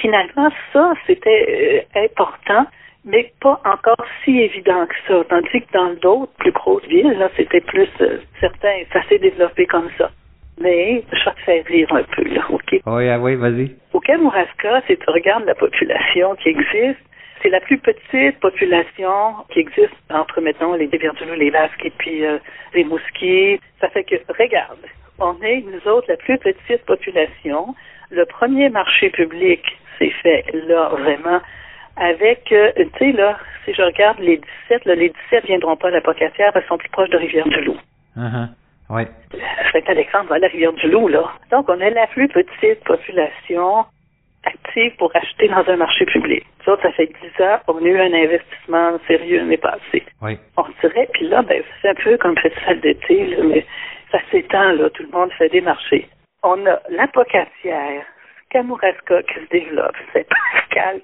finalement, ça, c'était euh, important, mais pas encore si évident que ça. Tandis que dans d'autres plus grosses villes, là, c'était plus euh, certain, ça s'est développé comme ça. Mais je vais te faire rire un peu, là, OK? Oui, ah oui, vas-y. Au Kamouraska, si tu regardes la population qui existe, c'est la plus petite population qui existe entre, mettons, les Rivières-du-Loup, les Basques et puis euh, les Mousquiers. Ça fait que, regarde, on est, nous autres, la plus petite population. Le premier marché public s'est fait là, vraiment, avec, euh, tu sais, là, si je regarde les 17, là, les 17 viendront pas à la Pocatière, elles sont plus proches de Rivière-du-Loup. Uh-huh. Ouais. Saint-Alexandre va à la Rivière-du-Loup, là. Donc, on est la plus petite population active pour acheter dans un marché public. Ça, ça fait 10 ans, on a eu un investissement sérieux l'année passée. Oui. On dirait, puis là, ben, c'est un peu comme festival d'été, mais ça s'étend, là, tout le monde fait des marchés. On a l'apocatière, Kamouraska qui se développe, c'est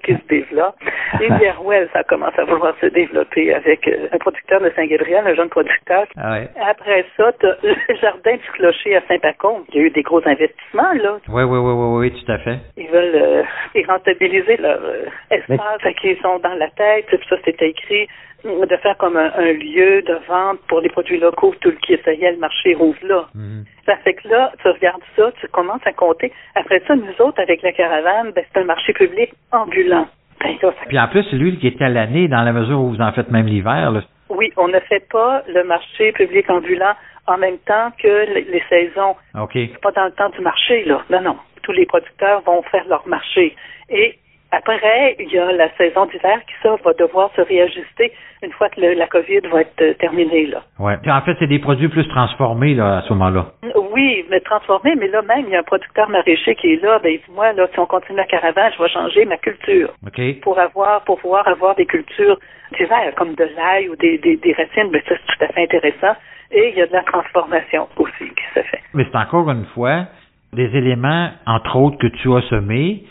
qui se développe. Et Biarwell, ça commence à vouloir se développer avec euh, un producteur de Saint-Gabriel, un jeune producteur. Ah ouais. Après ça, tu le jardin du clocher à Saint-Pacon. Il y a eu des gros investissements, là. Oui, oui, oui, oui, oui, tout à fait. Ils veulent euh, rentabiliser leur euh, espace. Fait qu'ils sont dans la tête, puis ça, c'était écrit de faire comme un, un, lieu de vente pour les produits locaux, tout le qui essayait le marché rose là. Mhm. Ça fait que là, tu regardes ça, tu commences à compter. Après ça, nous autres, avec la caravane, ben, c'est un marché public ambulant. Ben, là, ça- Puis en plus, c'est lui qui est à l'année, dans la mesure où vous en faites même l'hiver. Oui, on ne fait pas le marché public ambulant en même temps que les, les saisons. OK. C'est pas dans le temps du marché, là. Non, non. Tous les producteurs vont faire leur marché. Et après, il y a la saison d'hiver qui, ça, va devoir se réajuster une fois que le- la COVID va être euh, terminée, là. Ouais. Puis en fait, c'est des produits plus transformés là, à ce moment-là. Oui, mais transformé, mais là même, il y a un producteur maraîcher qui est là. Ben, il dit, moi, là, si on continue la caravane, je vais changer ma culture OK. pour avoir, pour pouvoir avoir des cultures d'hiver, comme de l'ail ou des, des, des racines. Ben, ça, c'est tout à fait intéressant. Et il y a de la transformation aussi qui se fait. Mais c'est encore une fois des éléments, entre autres, que tu as semés,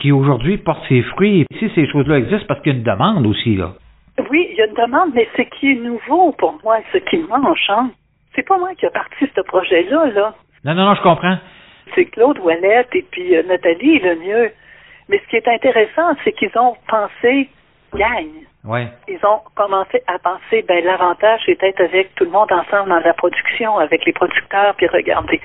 qui aujourd'hui portent ses fruits. Et si ces choses-là existent, parce qu'il y a une demande aussi, là. Oui, il y a une demande, mais ce qui est nouveau pour moi, ce qui m'enchante, c'est pas moi qui a parti ce projet-là, là. Non, non, non, je comprends. C'est Claude Ouellette et puis euh, Nathalie le mieux. Mais ce qui est intéressant, c'est qu'ils ont pensé gagne. Ouais. Ils ont commencé à penser, ben l'avantage c'est d'être avec tout le monde ensemble dans la production, avec les producteurs, puis regarder.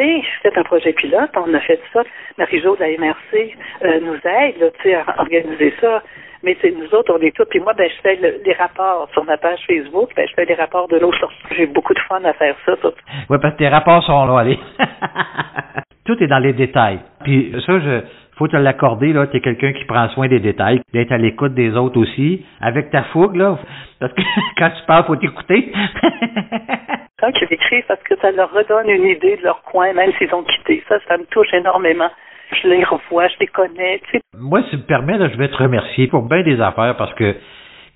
Et c'est un projet pilote, on a fait ça. Marie-Jo de la MRC euh, nous aide, là, à organiser ça. Mais c'est nous autres, on est tous. Puis moi, ben, je fais le- les rapports sur ma page Facebook. Ben, je fais les rapports de l'eau sortie. J'ai beaucoup de fun à faire ça. ça. Ouais, parce que tes rapports sont là, allez. Tout est dans les détails. Puis ça, je faut te l'accorder, là, t'es quelqu'un qui prend soin des détails, d'être à l'écoute des autres aussi, avec ta fougue, là, parce que quand tu parles, faut t'écouter. Quand ils écrivent, parce que ça leur redonne une idée de leur coin, même s'ils ont quitté. Ça, ça me touche énormément. Je les revois, je les connais, tu sais. Moi, si tu me permets, là, je vais te remercier pour bien des affaires parce que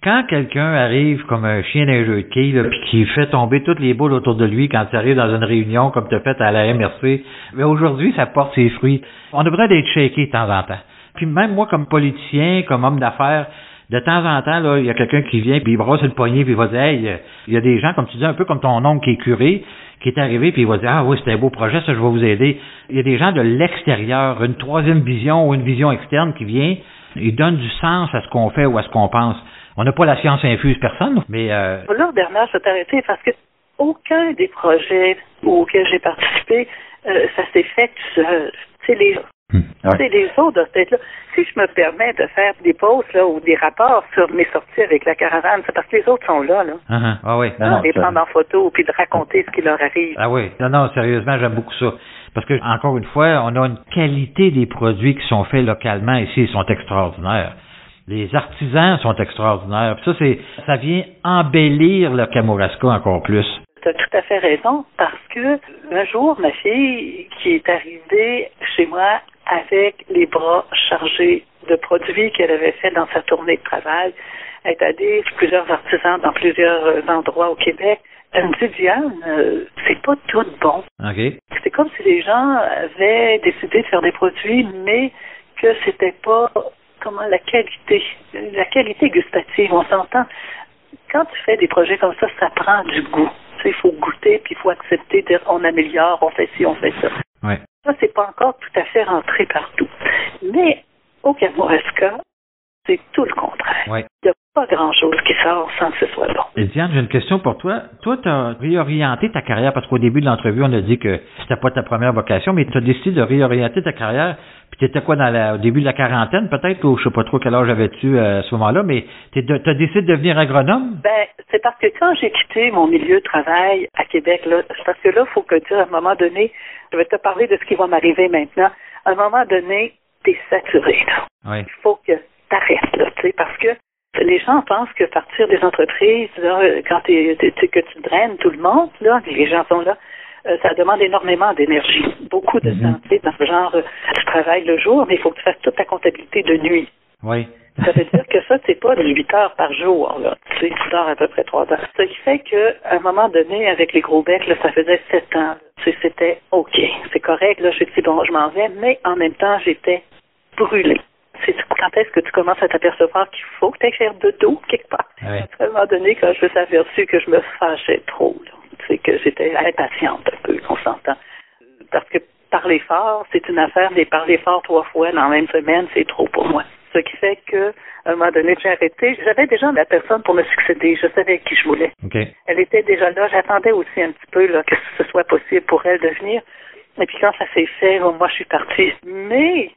quand quelqu'un arrive comme un chien d'un jeu de puis qui fait tomber toutes les boules autour de lui quand il arrive dans une réunion comme tu as fait à la MRC, mais aujourd'hui, ça porte ses fruits. On devrait d'être shaké de temps en temps. Puis même moi, comme politicien, comme homme d'affaires, de temps en temps, là, il y a quelqu'un qui vient, puis il brosse le poignet, puis il va dire, hey, euh, il y a des gens, comme tu dis, un peu comme ton oncle qui est curé, qui est arrivé, puis il va dire, ah oui, c'est un beau projet, ça, je vais vous aider. Il y a des gens de l'extérieur, une troisième vision ou une vision externe qui vient, ils donnent du sens à ce qu'on fait ou à ce qu'on pense. On n'a pas la science infuse, personne, mais euh, Là, Bernard, je vais t'arrêter parce que aucun des projets auxquels j'ai participé, euh, ça s'est fait tout seul. C'est les, c'est les autres doivent être là. Si je me permets de faire des posts là, ou des rapports sur mes sorties avec la caravane, c'est parce que les autres sont là, là. ah, ah, ah oui, non, les prendre en photo puis de raconter ce qui leur arrive. Ah oui, non, non, sérieusement, j'aime beaucoup ça. Parce que, encore une fois, on a une qualité des produits qui sont faits localement ici, ils sont extraordinaires. Les artisans sont extraordinaires. Puis ça, c'est, ça vient embellir le Kamouraska encore plus. Tu as tout à fait raison, parce que un jour, ma fille, qui est arrivée chez moi avec les bras chargés de produits qu'elle avait fait dans sa tournée de travail, elle est allée chez plusieurs artisans dans plusieurs endroits au Québec. Elle me dit, Diane, euh, c'est pas tout bon. C'est comme si les gens avaient décidé de faire des produits, mais que c'était pas comment la qualité, la qualité gustative. On s'entend. Quand tu fais des projets comme ça, ça prend du goût. Tu sais, il faut goûter, puis il faut accepter, dire on améliore, on fait ci, on fait ça. Ouais. Ça, c'est pas encore tout à fait rentré partout. Mais au Kamouraska, c'est tout le contraire. Ouais. Il n'y a pas grand-chose qui sort sans que ce soit bon. Et Diane, j'ai une question pour toi. Toi, tu as réorienté ta carrière, parce qu'au début de l'entrevue, on a dit que c'était pas ta première vocation, mais tu as décidé de réorienter ta carrière. Puis tu étais quoi dans la, au début de la quarantaine, peut-être, ou je sais pas trop quel âge avais-tu euh, à ce moment-là, mais tu as décidé de devenir agronome? Ben, c'est parce que quand j'ai quitté mon milieu de travail à Québec, là, c'est parce que là, il faut que tu, à un moment donné, je vais te parler de ce qui va m'arriver maintenant. À un moment donné, t'es saturé, là. Oui. Il faut que t'arrêtes, là, tu sais, parce que les gens pensent que partir des entreprises, là, quand t'es, que tu draines tout le monde, là, les gens sont là, euh, ça demande énormément d'énergie, beaucoup de Mhm. temps, tu sais, dans ce genre, euh, tu travailles le jour, mais il faut que tu fasses toute ta comptabilité de nuit. Oui. Ça veut dire que ça, c'est pas de 8 heures par jour, là. Tu sais, tu dors à peu près 3 heures. Ce qui fait qu'à un moment donné, avec les gros becs, là, ça faisait 7 ans. C'était OK. C'est correct, là, je dit, bon, je m'en vais, mais en même temps, j'étais brûlée. C'est quand est-ce que tu commences à t'apercevoir qu'il faut que tu ailles faire de dos quelque part. Oui. À un moment donné, quand je me suis aperçue que je me fâchais trop, sais, que j'étais impatiente un peu, on s'entend. Parce que parler fort, c'est une affaire, mais parler fort trois fois dans la même semaine, c'est trop pour moi. Ce qui fait que, à un moment donné, j'ai arrêté. J'avais déjà la personne pour me succéder. Je savais qui je voulais. Elle était déjà là. J'attendais aussi un petit peu là, que ce soit possible pour elle de venir. Et puis quand ça s'est fait, moi, je suis partie. Mais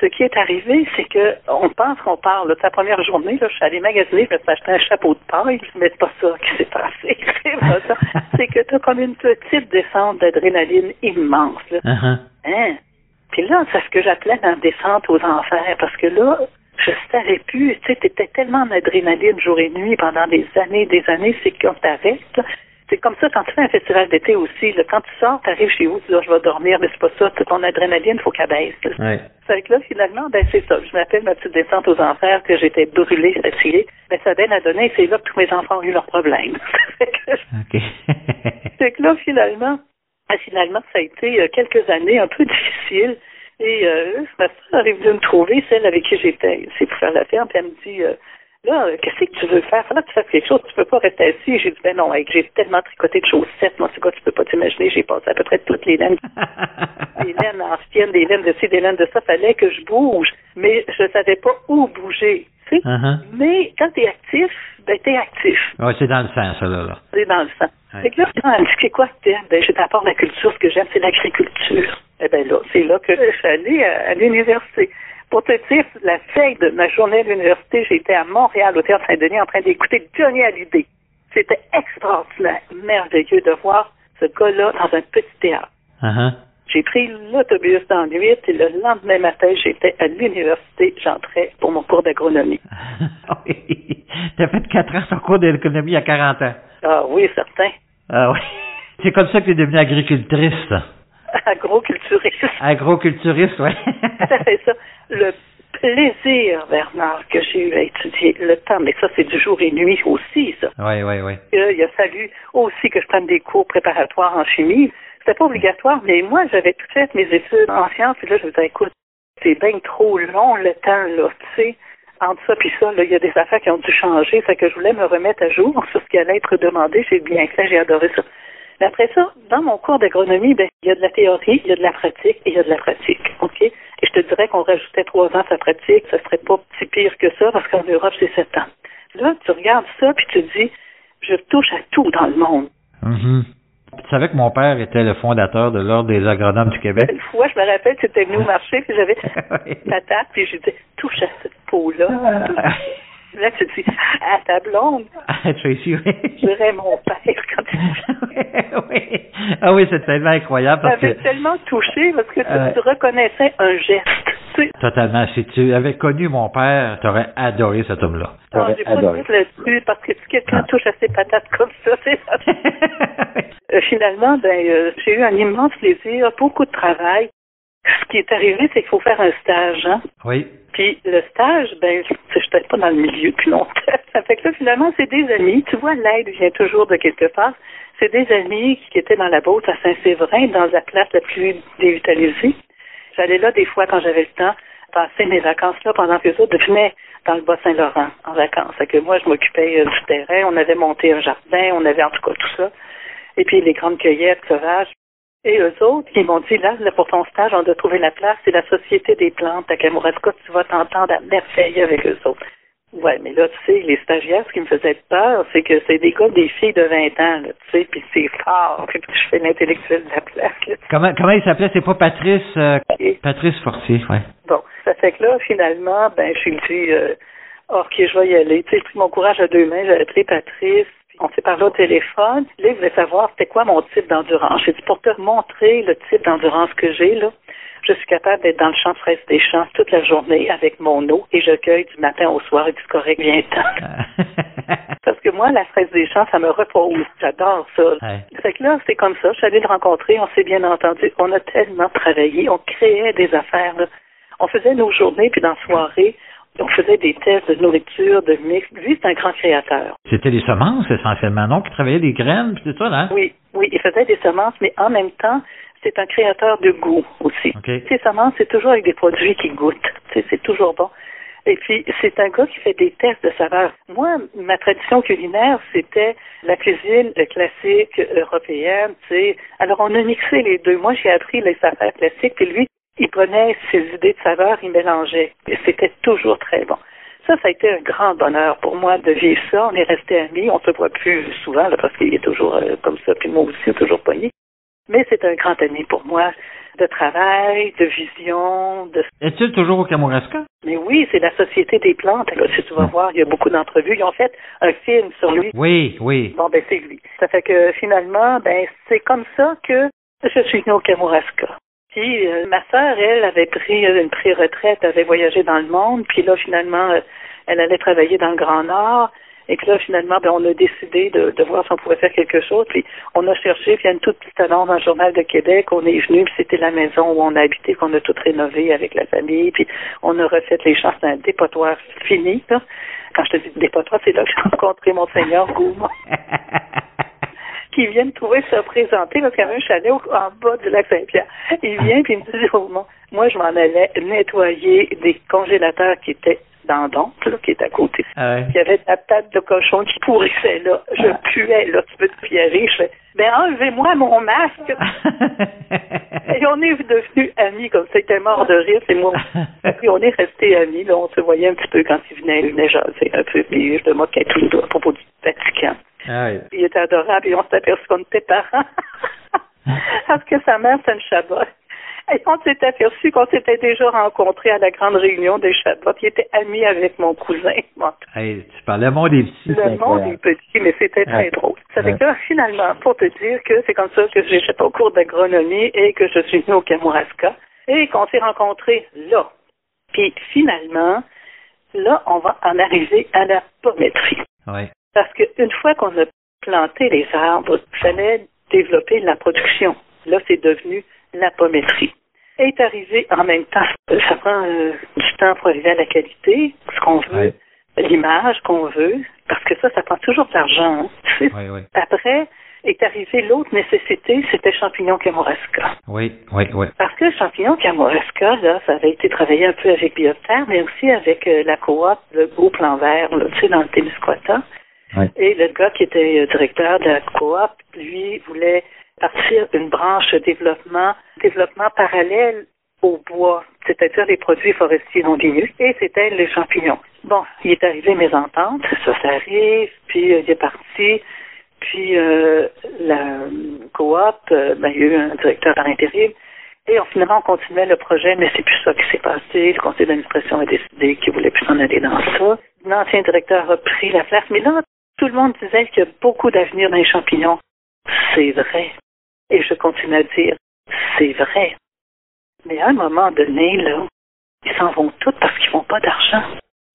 ce qui est arrivé, c'est que on pense qu'on parle. Là, de sa première journée, là, je suis allée magasiner, je me suis acheté un chapeau de paille, mais c'est pas ça qui s'est passé. C'est pas ça. C'est que tu as comme une petite descente d'adrénaline immense. Là. Uh-huh. Hein? Puis là, c'est ce que j'appelais la descente aux enfers, parce que là, je savais plus, tu sais, t'étais tellement en adrénaline jour et nuit pendant des années, des années, c'est qu'on t'arrête. C'est comme ça quand tu fais un festival d'été aussi. Là, quand tu sors, tu arrives chez vous, tu dis, Ah, je vais dormir, mais c'est pas ça. Ton adrénaline, faut qu'elle baisse. Ouais. Fait que là, finalement, ben c'est ça. Je m'appelle ma petite descente aux enfers, que j'étais brûlée, fatiguée. Ben ça bien à donner, c'est là que tous mes enfants ont eu leurs problèmes. Fait que OK. fait que là, finalement, ah, finalement, ça a été euh, quelques années un peu difficiles. Et euh, ma soeur arrive de me trouver, celle avec qui j'étais, c'est pour faire la ferme, puis elle me dit euh, Là, qu'est-ce que tu veux faire? Faudra que tu fasses quelque chose, tu peux pas rester assis. J'ai dit Ben non, j'ai tellement tricoté de chaussettes, moi, c'est quoi, tu peux pas t'imaginer, j'ai passé à peu près toutes les laines des laines anciennes, des laines de ci, des laines de ça, fallait que je bouge. Mais je savais pas où bouger. Tu? Uh-huh. Mais quand t'es actif, ben t'es actif. Ouais, c'est dans le sens, ça, là. là. C'est dans le sang. Ouais. Fait que là, quand elle me dit, c'est quoi que t'aimes? Ben, j'ai d'abord la culture, ce que j'aime, c'est l'agriculture. Eh ben là, c'est là que je suis allée à, à l'université. Pour te dire, la veille de ma journée à l'université, j'étais à Montréal, au Théâtre Saint-Denis, en train d'écouter Johnny Hallyday. C'était extraordinaire, merveilleux de voir ce gars-là dans un petit théâtre. Uh-huh. J'ai pris l'autobus dans nuit et le lendemain matin, j'étais à l'université, j'entrais pour mon cours d'agronomie. Oui. T'as fait 4 ans sur cours d'économie à 40 ans. Ah oui, certain. Ah oui. C'est comme ça que t'es devenue agricultrice. Agroculturiste. Agroculturiste, ouais. ça fait ça. Le plaisir, Bernard, que j'ai eu à étudier le temps, mais ça, c'est du jour et nuit aussi, ça. Oui, oui, oui. Euh, il a fallu aussi que je prenne des cours préparatoires en chimie. C'était pas obligatoire, mais moi, j'avais tout fait mes études en sciences, et là, je me disais, écoute, c'est bien trop long le temps, là, tu sais. Entre ça puis ça, là, il y a des affaires qui ont dû changer, fait que je voulais me remettre à jour sur ce qui allait être demandé. J'ai bien fait, j'ai adoré ça. Mais après ça, dans mon cours d'agronomie, ben, il y a de la théorie, il y a de la pratique et il y a de la pratique. OK? Et je te dirais qu'on rajoutait trois ans à sa pratique, ça serait pas si pire que ça, parce qu'en Europe, c'est sept ans. Là, tu regardes ça, puis tu te dis, je touche à tout dans le monde. Mhm. Tu savais que mon père était le fondateur de l'Ordre des agronomes du Québec? Une fois, je me rappelle, tu étais venu au marché, puis j'avais Oui. ta table, puis je disais, touche à cette peau-là. Là, tu dis, à ta blonde, Ah, Tracy, oui. je dirais mon père quand tu oui. Ah oui, c'est tellement incroyable Ça parce que m'avait tellement touché parce que tu, Euh, tu reconnaissais un geste. Tu sais, totalement, si tu avais connu mon père, tu aurais adoré cet homme-là. non, T'aurais j'ai pas adoré. de là-dessus parce que si quelqu'un touche à ses patates comme ça, c'est Euh, finalement, ben, euh, j'ai eu un immense plaisir, beaucoup de travail. Ce qui est arrivé, c'est qu'il faut faire un stage. Hein? oui. Puis le stage, ben, je n'étais pas dans le milieu depuis longtemps. Ça fait que là, finalement, c'est des amis. Tu vois, l'aide vient toujours de quelque part. C'est des amis qui étaient dans la Beauce à Saint-Séverin, dans la place la plus dévitalisée. J'allais là des fois quand j'avais le temps, passer mes vacances là pendant que les autres venaient dans le Bas-Saint-Laurent en vacances. Fait que moi, je m'occupais euh, du terrain. On avait monté un jardin, on avait en tout cas tout ça. Et puis les grandes cueillettes sauvages. Et eux autres, ils m'ont dit, là, là, pour ton stage, on doit trouver la place, c'est la Société des plantes à Kamouraska, tu vas t'entendre à merveille avec eux autres. Ouais, mais là, tu sais, les stagiaires, ce qui me faisait peur, c'est que c'est des gars, des filles de 20 ans, là, tu sais, puis c'est fort, puis je fais l'intellectuel de la place, là, Comment, comment il s'appelait? C'est pas Patrice, euh. Patrice Fortier, ouais. Bon, ça fait que là, finalement, ben, je suis dit, euh, ok, je vais y aller. Tu sais, j'ai pris mon courage à deux mains, j'ai appelé Patrice, on s'est parlé au téléphone. Là, il voulait savoir c'était quoi mon type d'endurance? J'ai dit, pour te montrer le type d'endurance que j'ai, là, je suis capable d'être dans le champ fraise des champs toute la journée avec mon eau et je cueille du matin au soir et du correct bien temps. Parce que moi, la fraise des champs, ça me repose. J'adore ça. Ouais. Fait que là, c'est comme ça. Je suis allée le rencontrer, on s'est bien entendu. On a tellement travaillé, on créait des affaires. là. On faisait nos journées, puis dans la soirée, On faisait des tests de nourriture, de mix. Lui, c'est un grand créateur. C'était des semences essentiellement, non? Qui travaillait des graines, puis c'est ça, là? Oui, oui, il faisait des semences, mais en même temps, c'est un créateur de goût aussi. OK. Ces semences, c'est toujours avec des produits qui goûtent. C'est toujours bon. Et puis, c'est un gars qui fait des tests de saveurs. Moi, ma tradition culinaire, c'était la cuisine classique européenne, tu sais. Alors, on a mixé les deux. Moi, j'ai appris les saveurs classiques, puis lui, il prenait ses idées de saveurs, il mélangeait. Et c'était toujours très bon. Ça, ça a été un grand bonheur pour moi de vivre ça. On est restés amis. On se voit plus souvent, là, parce qu'il est toujours euh, comme ça, puis moi aussi, toujours pogné. Mais c'est un grand ami pour moi de travail, de vision, de... Est-il toujours au Kamouraska? Mais oui, c'est la Société des plantes. Là, si tu vas voir, il y a beaucoup d'entrevues. Ils ont fait un film sur lui. Oui, oui. Bon, ben c'est lui. Ça fait que finalement, ben c'est comme ça que je suis venue au Kamouraska. Puis euh, ma sœur, elle, avait pris une pré-retraite, avait voyagé dans le monde, puis là, finalement, euh, elle allait travailler dans le Grand Nord. Et que là, finalement, ben, on a décidé de, de voir si on pouvait faire quelque chose. Puis on a cherché, puis il y a une toute petite annonce dans le Journal de Québec. On est venu, puis c'était la maison où on a habité, qu'on a tout rénové avec la famille. Puis on a refait les champs. C'est un dépotoir fini. Là. Quand je te dis dépotoir, c'est là que j'ai rencontré mon Seigneur Gouma. qui vient me trouver se présenter parce qu'il y avait un chalet en bas du lac Saint-Pierre. Il vient puis me dit oh, moi je m'en allais nettoyer des congélateurs qui étaient dans l'oncle, là, qui est à côté. Ah ouais. Il y avait de la tête de cochon qui pourrissait là. Je puais là, tu peux te pierrer. Je fais Ben enlevez-moi mon masque. Et on est devenus amis comme ça. C'était mort de rire, c'est moi. Puis on est restés amis. Là, on se voyait un petit peu quand il venait, il venait jaser un peu. Puis je me moquais tout là, à propos du Vatican. Ah ouais. Il était adorable et on s'est aperçu qu'on était parents. Parce que sa mère, c'est une Shabbat. Et on s'est aperçu qu'on s'était déjà rencontrés à la grande réunion des Shabbat. Il était ami avec mon cousin. Bon, Hey, tu parlais mon des petits. le monde incroyable. est petit, mais c'était très Ouais. drôle. Ça fait Ouais. que finalement, pour te dire que c'est comme ça que j'ai fait au cours d'agronomie et que je suis venue au Kamouraska et qu'on s'est rencontrés là. Puis finalement, là, on va en arriver à la pométrie. Ouais. Parce qu'une fois qu'on a planté les arbres, il fallait développer la production. Là, c'est devenu la pométrie. Est arrivé en même temps, ça prend euh, du temps pour arriver à la qualité, ce qu'on veut, Ouais. l'image qu'on veut, parce que ça, ça prend toujours de l'argent. hein. Après, est arrivée l'autre nécessité, c'était champignon Kamouraska. Oui, oui, oui. Parce que champignon Kamouraska, là, ça avait été travaillé un peu avec Biopterre, mais aussi avec euh, la coop, le beau plan vert, là, tu sais, dans le Témiscouata. Et le gars qui était euh, directeur de la coop, lui, voulait partir une branche développement, développement parallèle au bois, c'est-à-dire les produits forestiers non ligneux, et c'était les champignons. Bon, il est arrivé mes ententes, ça, ça arrive, puis euh, il est parti, puis euh, la coop, euh, ben, il y a eu un directeur par intérim, et on, finalement, on continuait le projet, mais c'est plus ça qui s'est passé. Le conseil d'administration a décidé qu'il voulait plus s'en aller dans ça. L'ancien directeur a pris la place, mais là, tout le monde disait qu'il y a beaucoup d'avenir dans les champignons. C'est vrai. Et je continue à dire, c'est vrai. Mais à un moment donné, là, ils s'en vont tous parce qu'ils n'ont pas d'argent.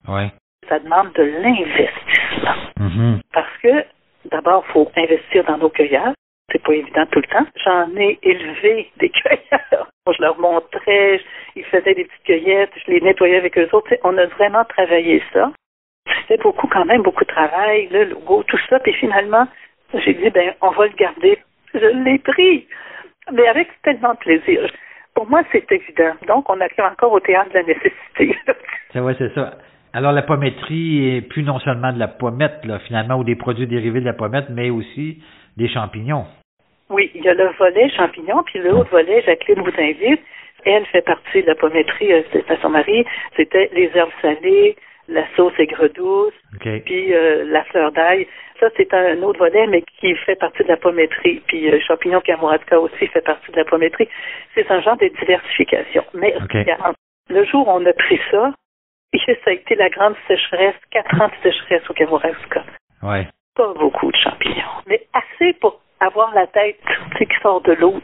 Oui. Ça demande de l'investissement. Mhm. Parce que, d'abord, il faut investir dans nos cueilleurs. C'est pas évident tout le temps. J'en ai élevé des cueilleurs. Je leur montrais, ils faisaient des petites cueillettes, je les nettoyais avec eux autres. On a vraiment travaillé ça. C'était beaucoup quand même, beaucoup de travail, le logo, tout ça. Puis finalement, j'ai dit, ben, on va le garder. Je l'ai pris. Mais avec tellement de plaisir. Pour moi, c'est évident. Donc, on arrive encore au théâtre de la nécessité. C'est ouais, c'est ça. Alors la pométrie est plus non seulement de la pommette, là, finalement, ou des produits dérivés de la pommette, mais aussi des champignons. Oui, il y a le volet champignon, puis le autre volet, Jacqueline vous invite. Elle fait partie de la euh, c'est à son mari. C'était les herbes salées, la sauce aigre douce, puis euh, la fleur d'ail. Ça, c'est un autre volet, mais qui fait partie de la pométrie. Puis euh, champignon Kamouraska aussi fait partie de la pométrie. C'est un genre de diversification. Mais regarde, le jour où on a pris ça, ça a été la grande sécheresse, quatre ans de sécheresse au Kamouraska Ouais. pas beaucoup de champignons, mais assez pour avoir la tête qui sort de l'eau.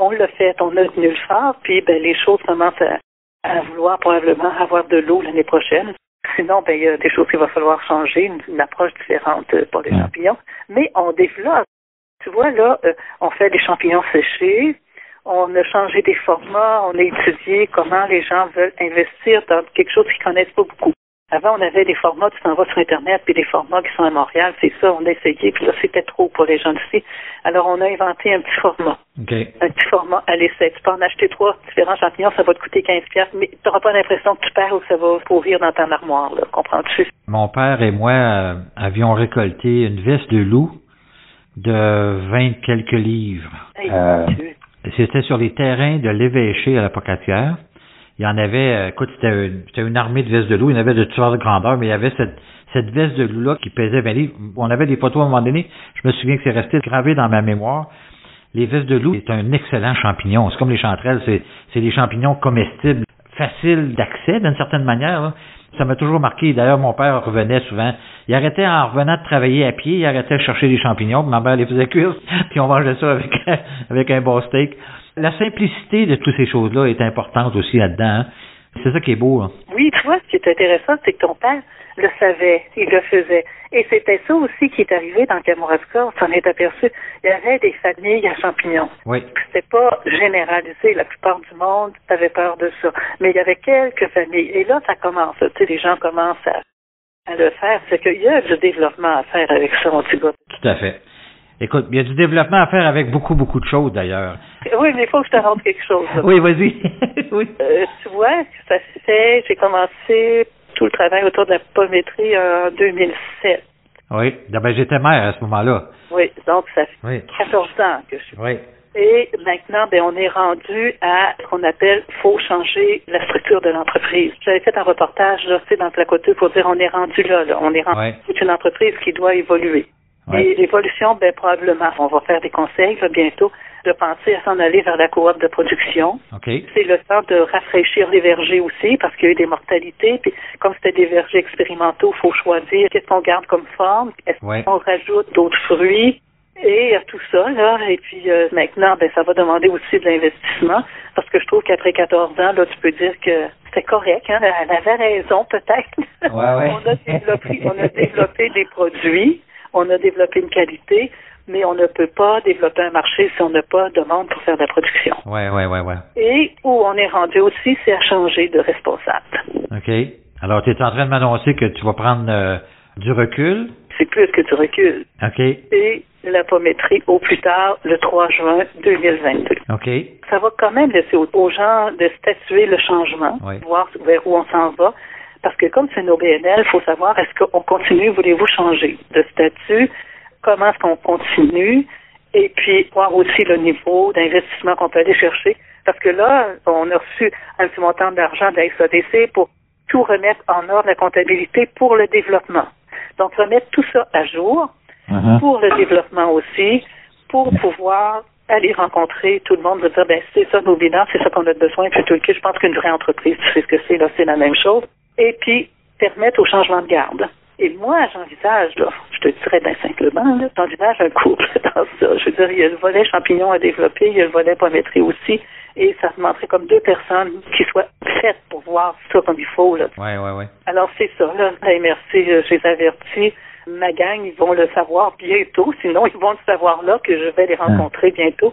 On l'a fait, on a tenu le phare, puis ben, les choses commencent à, à vouloir probablement avoir de l'eau l'année prochaine. Sinon, ben, il y a des choses qu'il va falloir changer, une, une approche différente pour les Ouais. champignons. Mais on développe. Tu vois, là, euh, on fait des champignons séchés, on a changé des formats, on a étudié comment les gens veulent investir dans quelque chose qu'ils connaissent pas beaucoup. Avant, on avait des formats, tu t'en vas sur Internet, puis des formats qui sont à Montréal, c'est ça, on a essayé, puis là, c'était trop pour les gens d'ici. Alors, on a inventé un petit format. Un petit format à l'essai. Tu peux en acheter trois différents champignons, ça va te coûter 15 pièces, mais tu n'auras pas l'impression que tu perds ou que ça va pourrir dans ta armoire, là. Comprends-tu? Mon père et moi euh, avions récolté une veste de loup de 20 quelques livres. Hey, Euh. C'était sur les terrains de l'évêché à la Pocatière. Il y en avait, euh, écoute, c'était une, une armée de vestes de loup. Il y en avait de sortes de grandeur, mais il y avait cette, cette veste de loup-là qui pesait 20 livres. On avait des photos à un moment donné. Je me souviens que c'est resté gravé dans ma mémoire. Les vestes de loup, c'est un excellent champignon. C'est comme les chanterelles, c'est, des champignons comestibles, faciles d'accès d'une certaine manière. là. Ça m'a toujours marqué. D'ailleurs, mon père revenait souvent. Il arrêtait en revenant de travailler à pied, il arrêtait de chercher des champignons, ma mère les faisait cuire, puis on mangeait ça avec, avec un bon steak. La simplicité de toutes ces choses-là est importante aussi là-dedans. hein. C'est ça qui est beau. Là. Oui, tu vois, ce qui est intéressant, c'est que ton père le savait, il le faisait. Et c'était ça aussi qui est arrivé dans Kamouraska, on s'en est aperçu. Il y avait des familles à champignons. Oui. C'était pas généralisé. La plupart du monde avait peur de ça. Mais il y avait quelques familles. Et là, ça commence. Tu sais, les gens commencent à, à le faire. C'est qu'il y a du développement à faire avec ça, mon petit gars. Tout à fait. Écoute, il y a du développement à faire avec beaucoup, beaucoup de choses d'ailleurs. Oui, mais il faut que je te rende quelque chose. Oui, vas-y. oui. Euh, tu vois, ça fait. J'ai commencé tout le travail autour de la pométrie en 2007. Oui. Ben, j'étais mère à ce moment-là. Oui, donc ça fait Oui. 14 ans que je suis. Oui. Et maintenant, ben, on est rendu à ce qu'on appelle faut changer la structure de l'entreprise. J'avais fait un reportage tu sais, dans le Placoteux pour dire on est rendu là, là. on est rendu Ouais. c'est une entreprise qui doit évoluer. Ouais. Et l'évolution, ben probablement, on va faire des conseils là, bientôt de penser à s'en aller vers la coop de production. OK. C'est le temps de rafraîchir les vergers aussi, parce qu'il y a eu des mortalités. Puis comme c'était des vergers expérimentaux, il faut choisir qu'est-ce qu'on garde comme forme, est-ce Ouais. qu'on rajoute d'autres fruits? Et a tout ça, là. Et puis euh, maintenant, ben ça va demander aussi de l'investissement, parce que je trouve qu'après 14 ans, là, tu peux dire que c'était correct, hein. Elle avait raison, peut-être. Ouais, ouais. on a développé, on a développé des produits, on a développé une qualité, mais on ne peut pas développer un marché si on n'a pas de demande pour faire de la production. Ouais, ouais, ouais, ouais. Et où on est rendu aussi, c'est à changer de responsable. OK. Alors, tu es en train de m'annoncer que tu vas prendre euh, du recul. C'est plus que tu recules. OK. Et la pométrie au plus tard, le 3 juin 2022. OK. Ça va quand même laisser aux, aux gens de statuer le changement, Oui. voir vers où on s'en va. Parce que comme c'est nos BNL, il faut savoir est-ce qu'on continue, voulez-vous changer de statut, comment est-ce qu'on continue, et puis voir aussi le niveau d'investissement qu'on peut aller chercher. Parce que là, on a reçu un petit montant d'argent de la SADC pour tout remettre en ordre, la comptabilité pour le développement. Donc, remettre tout ça à jour Mhm. pour le développement aussi, pour pouvoir aller rencontrer tout le monde, de dire, ben, c'est ça nos bilans, c'est ça qu'on a besoin, puis tout le kit. Je pense qu'une vraie entreprise, tu sais ce que c'est, là, c'est la même chose. Et puis, permettre au changement de garde. Et moi, j'envisage, là, je te dirais bien simplement, là, j'envisage un couple dans ça. Je veux dire, il y a le volet champignon à développer, il y a le volet pométrie aussi, et ça demanderait comme deux personnes qui soient faites pour voir ça comme il faut, là. Ouais, ouais, ouais. Alors, c'est ça, là. La MRC, euh, je les avertis. Ma gang, ils vont le savoir bientôt. Sinon, ils vont le savoir là que je vais les rencontrer bientôt.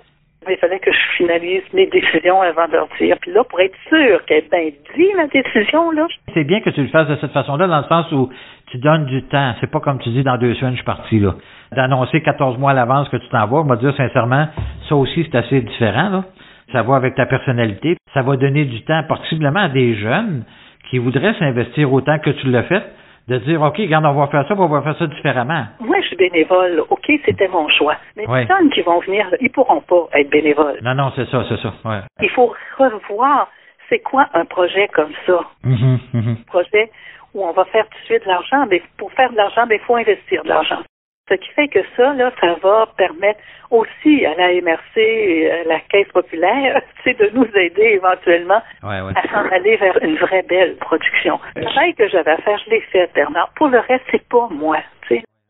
Il fallait que je finalise mes décisions avant de dire. Puis là, pour être sûr qu'elle est bien dit, ma décision, là, C'est bien que tu le fasses de cette façon-là, dans le sens où tu donnes du temps. C'est pas comme tu dis dans deux semaines, je suis parti, là. D'annoncer 14 mois à l'avance que tu t'en vas, on va dire sincèrement, ça aussi, c'est assez différent, là. Ça va avec ta personnalité. Ça va donner du temps, possiblement à des jeunes qui voudraient s'investir autant que tu l'as fait, de dire, OK, regarde, on va faire ça, on va faire ça différemment. moi, je suis bénévole. OK, c'était mon choix. Mais les personnes qui vont venir, ils pourront pas être bénévoles. Non, non, c'est ça, c'est ça. Ouais. Il faut revoir c'est quoi un projet comme ça? Mhm, mhm. projet où on va faire tout de suite de l'argent, mais pour faire de l'argent, il faut investir de l'argent. Ce qui fait que ça, là, ça va permettre aussi à la MRC et à la Caisse populaire de nous aider éventuellement Ouais, ouais. à s'en aller vers une vraie belle production. Le travail que j'avais à faire, je l'ai fait, Bernard. Pour le reste, c'est pas moi.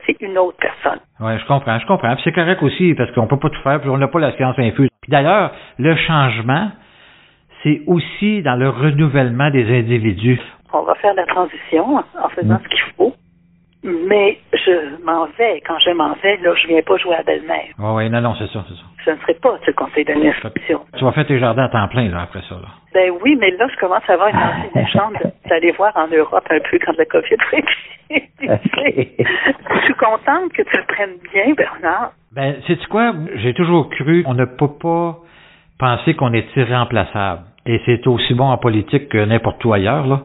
C'est une autre personne. Ouais, je comprends, je comprends. Puis c'est correct aussi, parce qu'on peut pas tout faire, puis on n'a pas la science infuse. Puis d'ailleurs, le changement, c'est aussi dans le renouvellement des individus. On va faire la transition en faisant Mm. ce qu'il faut. Mais je m'en vais. Quand je m'en vais, là, je viens pas jouer à belle-mère. Ouais, ouais, non, non, c'est ça, c'est ça. je ne serai pas ce conseil d'administration. Tu vas faire tes jardins à temps plein, là, après ça, là. Ben oui, mais là, je commence à avoir une envie méchante d'aller voir en Europe un peu quand la COVID Je suis contente que tu le prennes bien, Bernard. Ben, sais-tu quoi? J'ai toujours cru qu'on ne peut pas penser qu'on est irremplaçable. Et c'est aussi bon en politique que n'importe où ailleurs, là.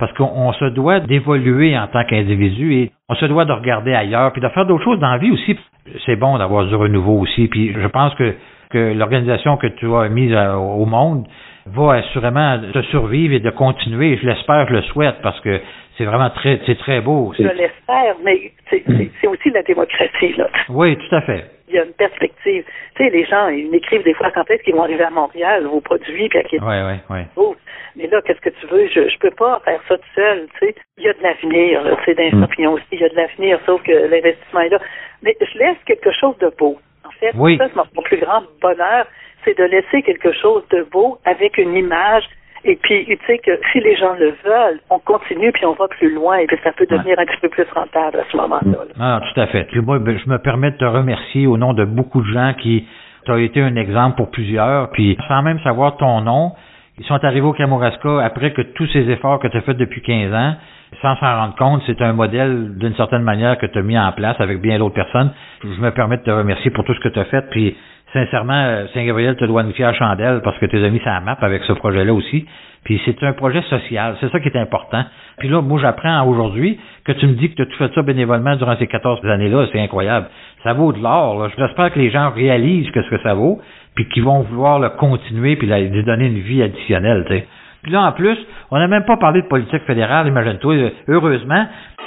Parce qu'on se doit d'évoluer en tant qu'individu et on se doit de regarder ailleurs, puis de faire d'autres choses dans la vie aussi. C'est bon d'avoir du renouveau aussi. Puis je pense que, que l'organisation que tu as mise euh, au monde va assurément te survivre et de continuer. Je l'espère, je le souhaite, parce que c'est vraiment très, c'est très beau. Je l'espère, mais c'est aussi la démocratie, là. Oui, tout à fait il y a une perspective. Tu sais, les gens, ils m'écrivent des fois quand est-ce qu'ils vont arriver à Montréal, vos produits, puis à Québec. Oui, oui, oui. Oh, mais là, qu'est-ce que tu veux? Je ne peux pas faire ça tout seul, tu sais. Il y a de l'avenir, tu sais, dans mm. aussi, il y a de l'avenir, sauf que l'investissement est là. Mais je laisse quelque chose de beau. En fait, oui. ça, c'est mon plus grand bonheur, c'est de laisser quelque chose de beau avec une image et puis, tu sais que si les gens le veulent, on continue puis on va plus loin et puis ça peut devenir un petit peu plus rentable à ce moment-là. Ah, tout à fait. moi, ben, je me permets de te remercier au nom de beaucoup de gens qui as été un exemple pour plusieurs, puis sans même savoir ton nom, ils sont arrivés au Kamouraska après que tous ces efforts que tu as fait depuis 15 ans, sans s'en rendre compte, c'est un modèle d'une certaine manière que tu as mis en place avec bien d'autres personnes. Je me permets de te remercier pour tout ce que tu as fait, puis sincèrement, euh, Saint-Gabriel te doit une fière chandelle parce que tu as mis sa map avec ce projet-là aussi. Puis c'est un projet social, c'est ça qui est important. Puis là, moi, j'apprends aujourd'hui que tu me dis que tu as fait ça bénévolement durant ces 14 années-là, c'est incroyable. Ça vaut de l'or. J'espère que les gens réalisent que ce que ça vaut, puis qu'ils vont vouloir le continuer, puis lui donner une vie additionnelle. sais. Puis là, en plus, on n'a même pas parlé de politique fédérale, imagine-toi, heureusement.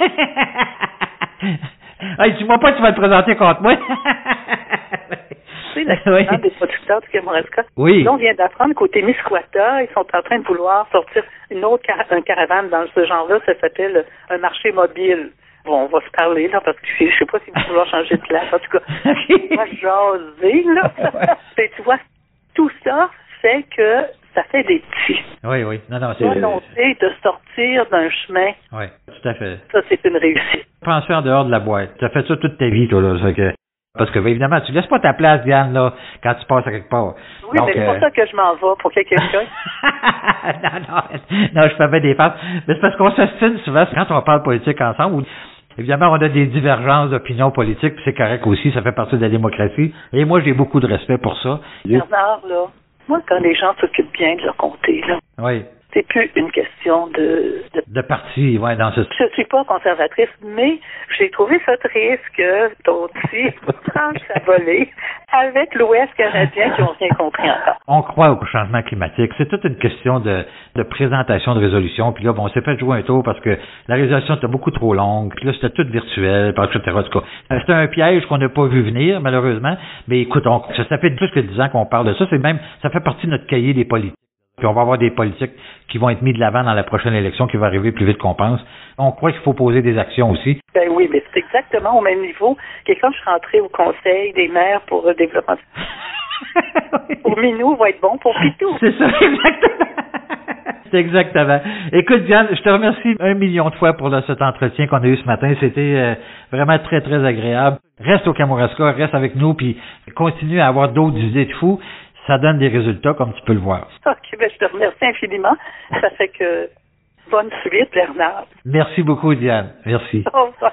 hey, dis-moi pas que tu vas te présenter contre moi. oui. des producteurs du Kamouraska. Oui. on vient d'apprendre qu'au Témiscouata, ils sont en train de vouloir sortir une autre un caravane dans ce genre-là. Ça s'appelle un marché mobile. Bon, on va se parler, là, parce que je sais pas s'ils vont vouloir changer de place. En tout cas, on va jaser, là. Et tu vois, tout ça fait que ça fait des petits. Oui, oui. Non, non, c'est... Volonté de sortir d'un chemin. Oui, tout à fait. Ça, c'est une réussite. Pense en dehors de la boîte. Tu as fait ça toute ta vie, toi, là. que parce que, évidemment, tu laisses pas ta place, Diane, là, quand tu passes à quelque part. Oui, mais c'est pour euh, ça que je m'en vais, pour quelqu'un. non, non, non, je fais bien des passes. Mais c'est parce qu'on s'astine souvent quand on parle politique ensemble. évidemment, on a des divergences d'opinion politique, puis c'est correct aussi, ça fait partie de la démocratie. Et moi, j'ai beaucoup de respect pour ça. Bernard, là, moi, quand les gens s'occupent bien de leur comté, là. Oui c'est plus une question de... De, parti, ouais, dans ce... Je suis pas conservatrice, mais j'ai trouvé ça triste que ton petit tranche avec l'Ouest canadien qui n'ont rien compris encore. On croit au changement climatique. C'est toute une question de, de présentation de résolution. Puis là, bon, on s'est fait jouer un tour parce que la résolution était beaucoup trop longue. Puis là, c'était tout virtuel, etc. C'était un piège qu'on n'a pas vu venir, malheureusement. Mais écoute, on, ça fait plus que dix ans qu'on parle de ça. C'est même, ça fait partie de notre cahier des politiques. Puis on va avoir des politiques qui vont être mis de l'avant dans la prochaine élection qui va arriver plus vite qu'on pense. On croit qu'il faut poser des actions aussi. Ben oui, mais c'est exactement au même niveau que quand je suis rentrée au Conseil des maires pour le développement. pour Minou va être bon pour Pitou. C'est ça, exactement. C'est exactement. Écoute, Diane, je te remercie un million de fois pour cet entretien qu'on a eu ce matin. C'était euh, vraiment très, très agréable. Reste au Kamouraska, reste avec nous, puis continue à avoir d'autres idées de fous ça donne des résultats comme tu peux le voir. OK, ben, je te remercie infiniment. Ça fait que bonne suite, Bernard. Merci beaucoup, Diane. Merci. Au revoir.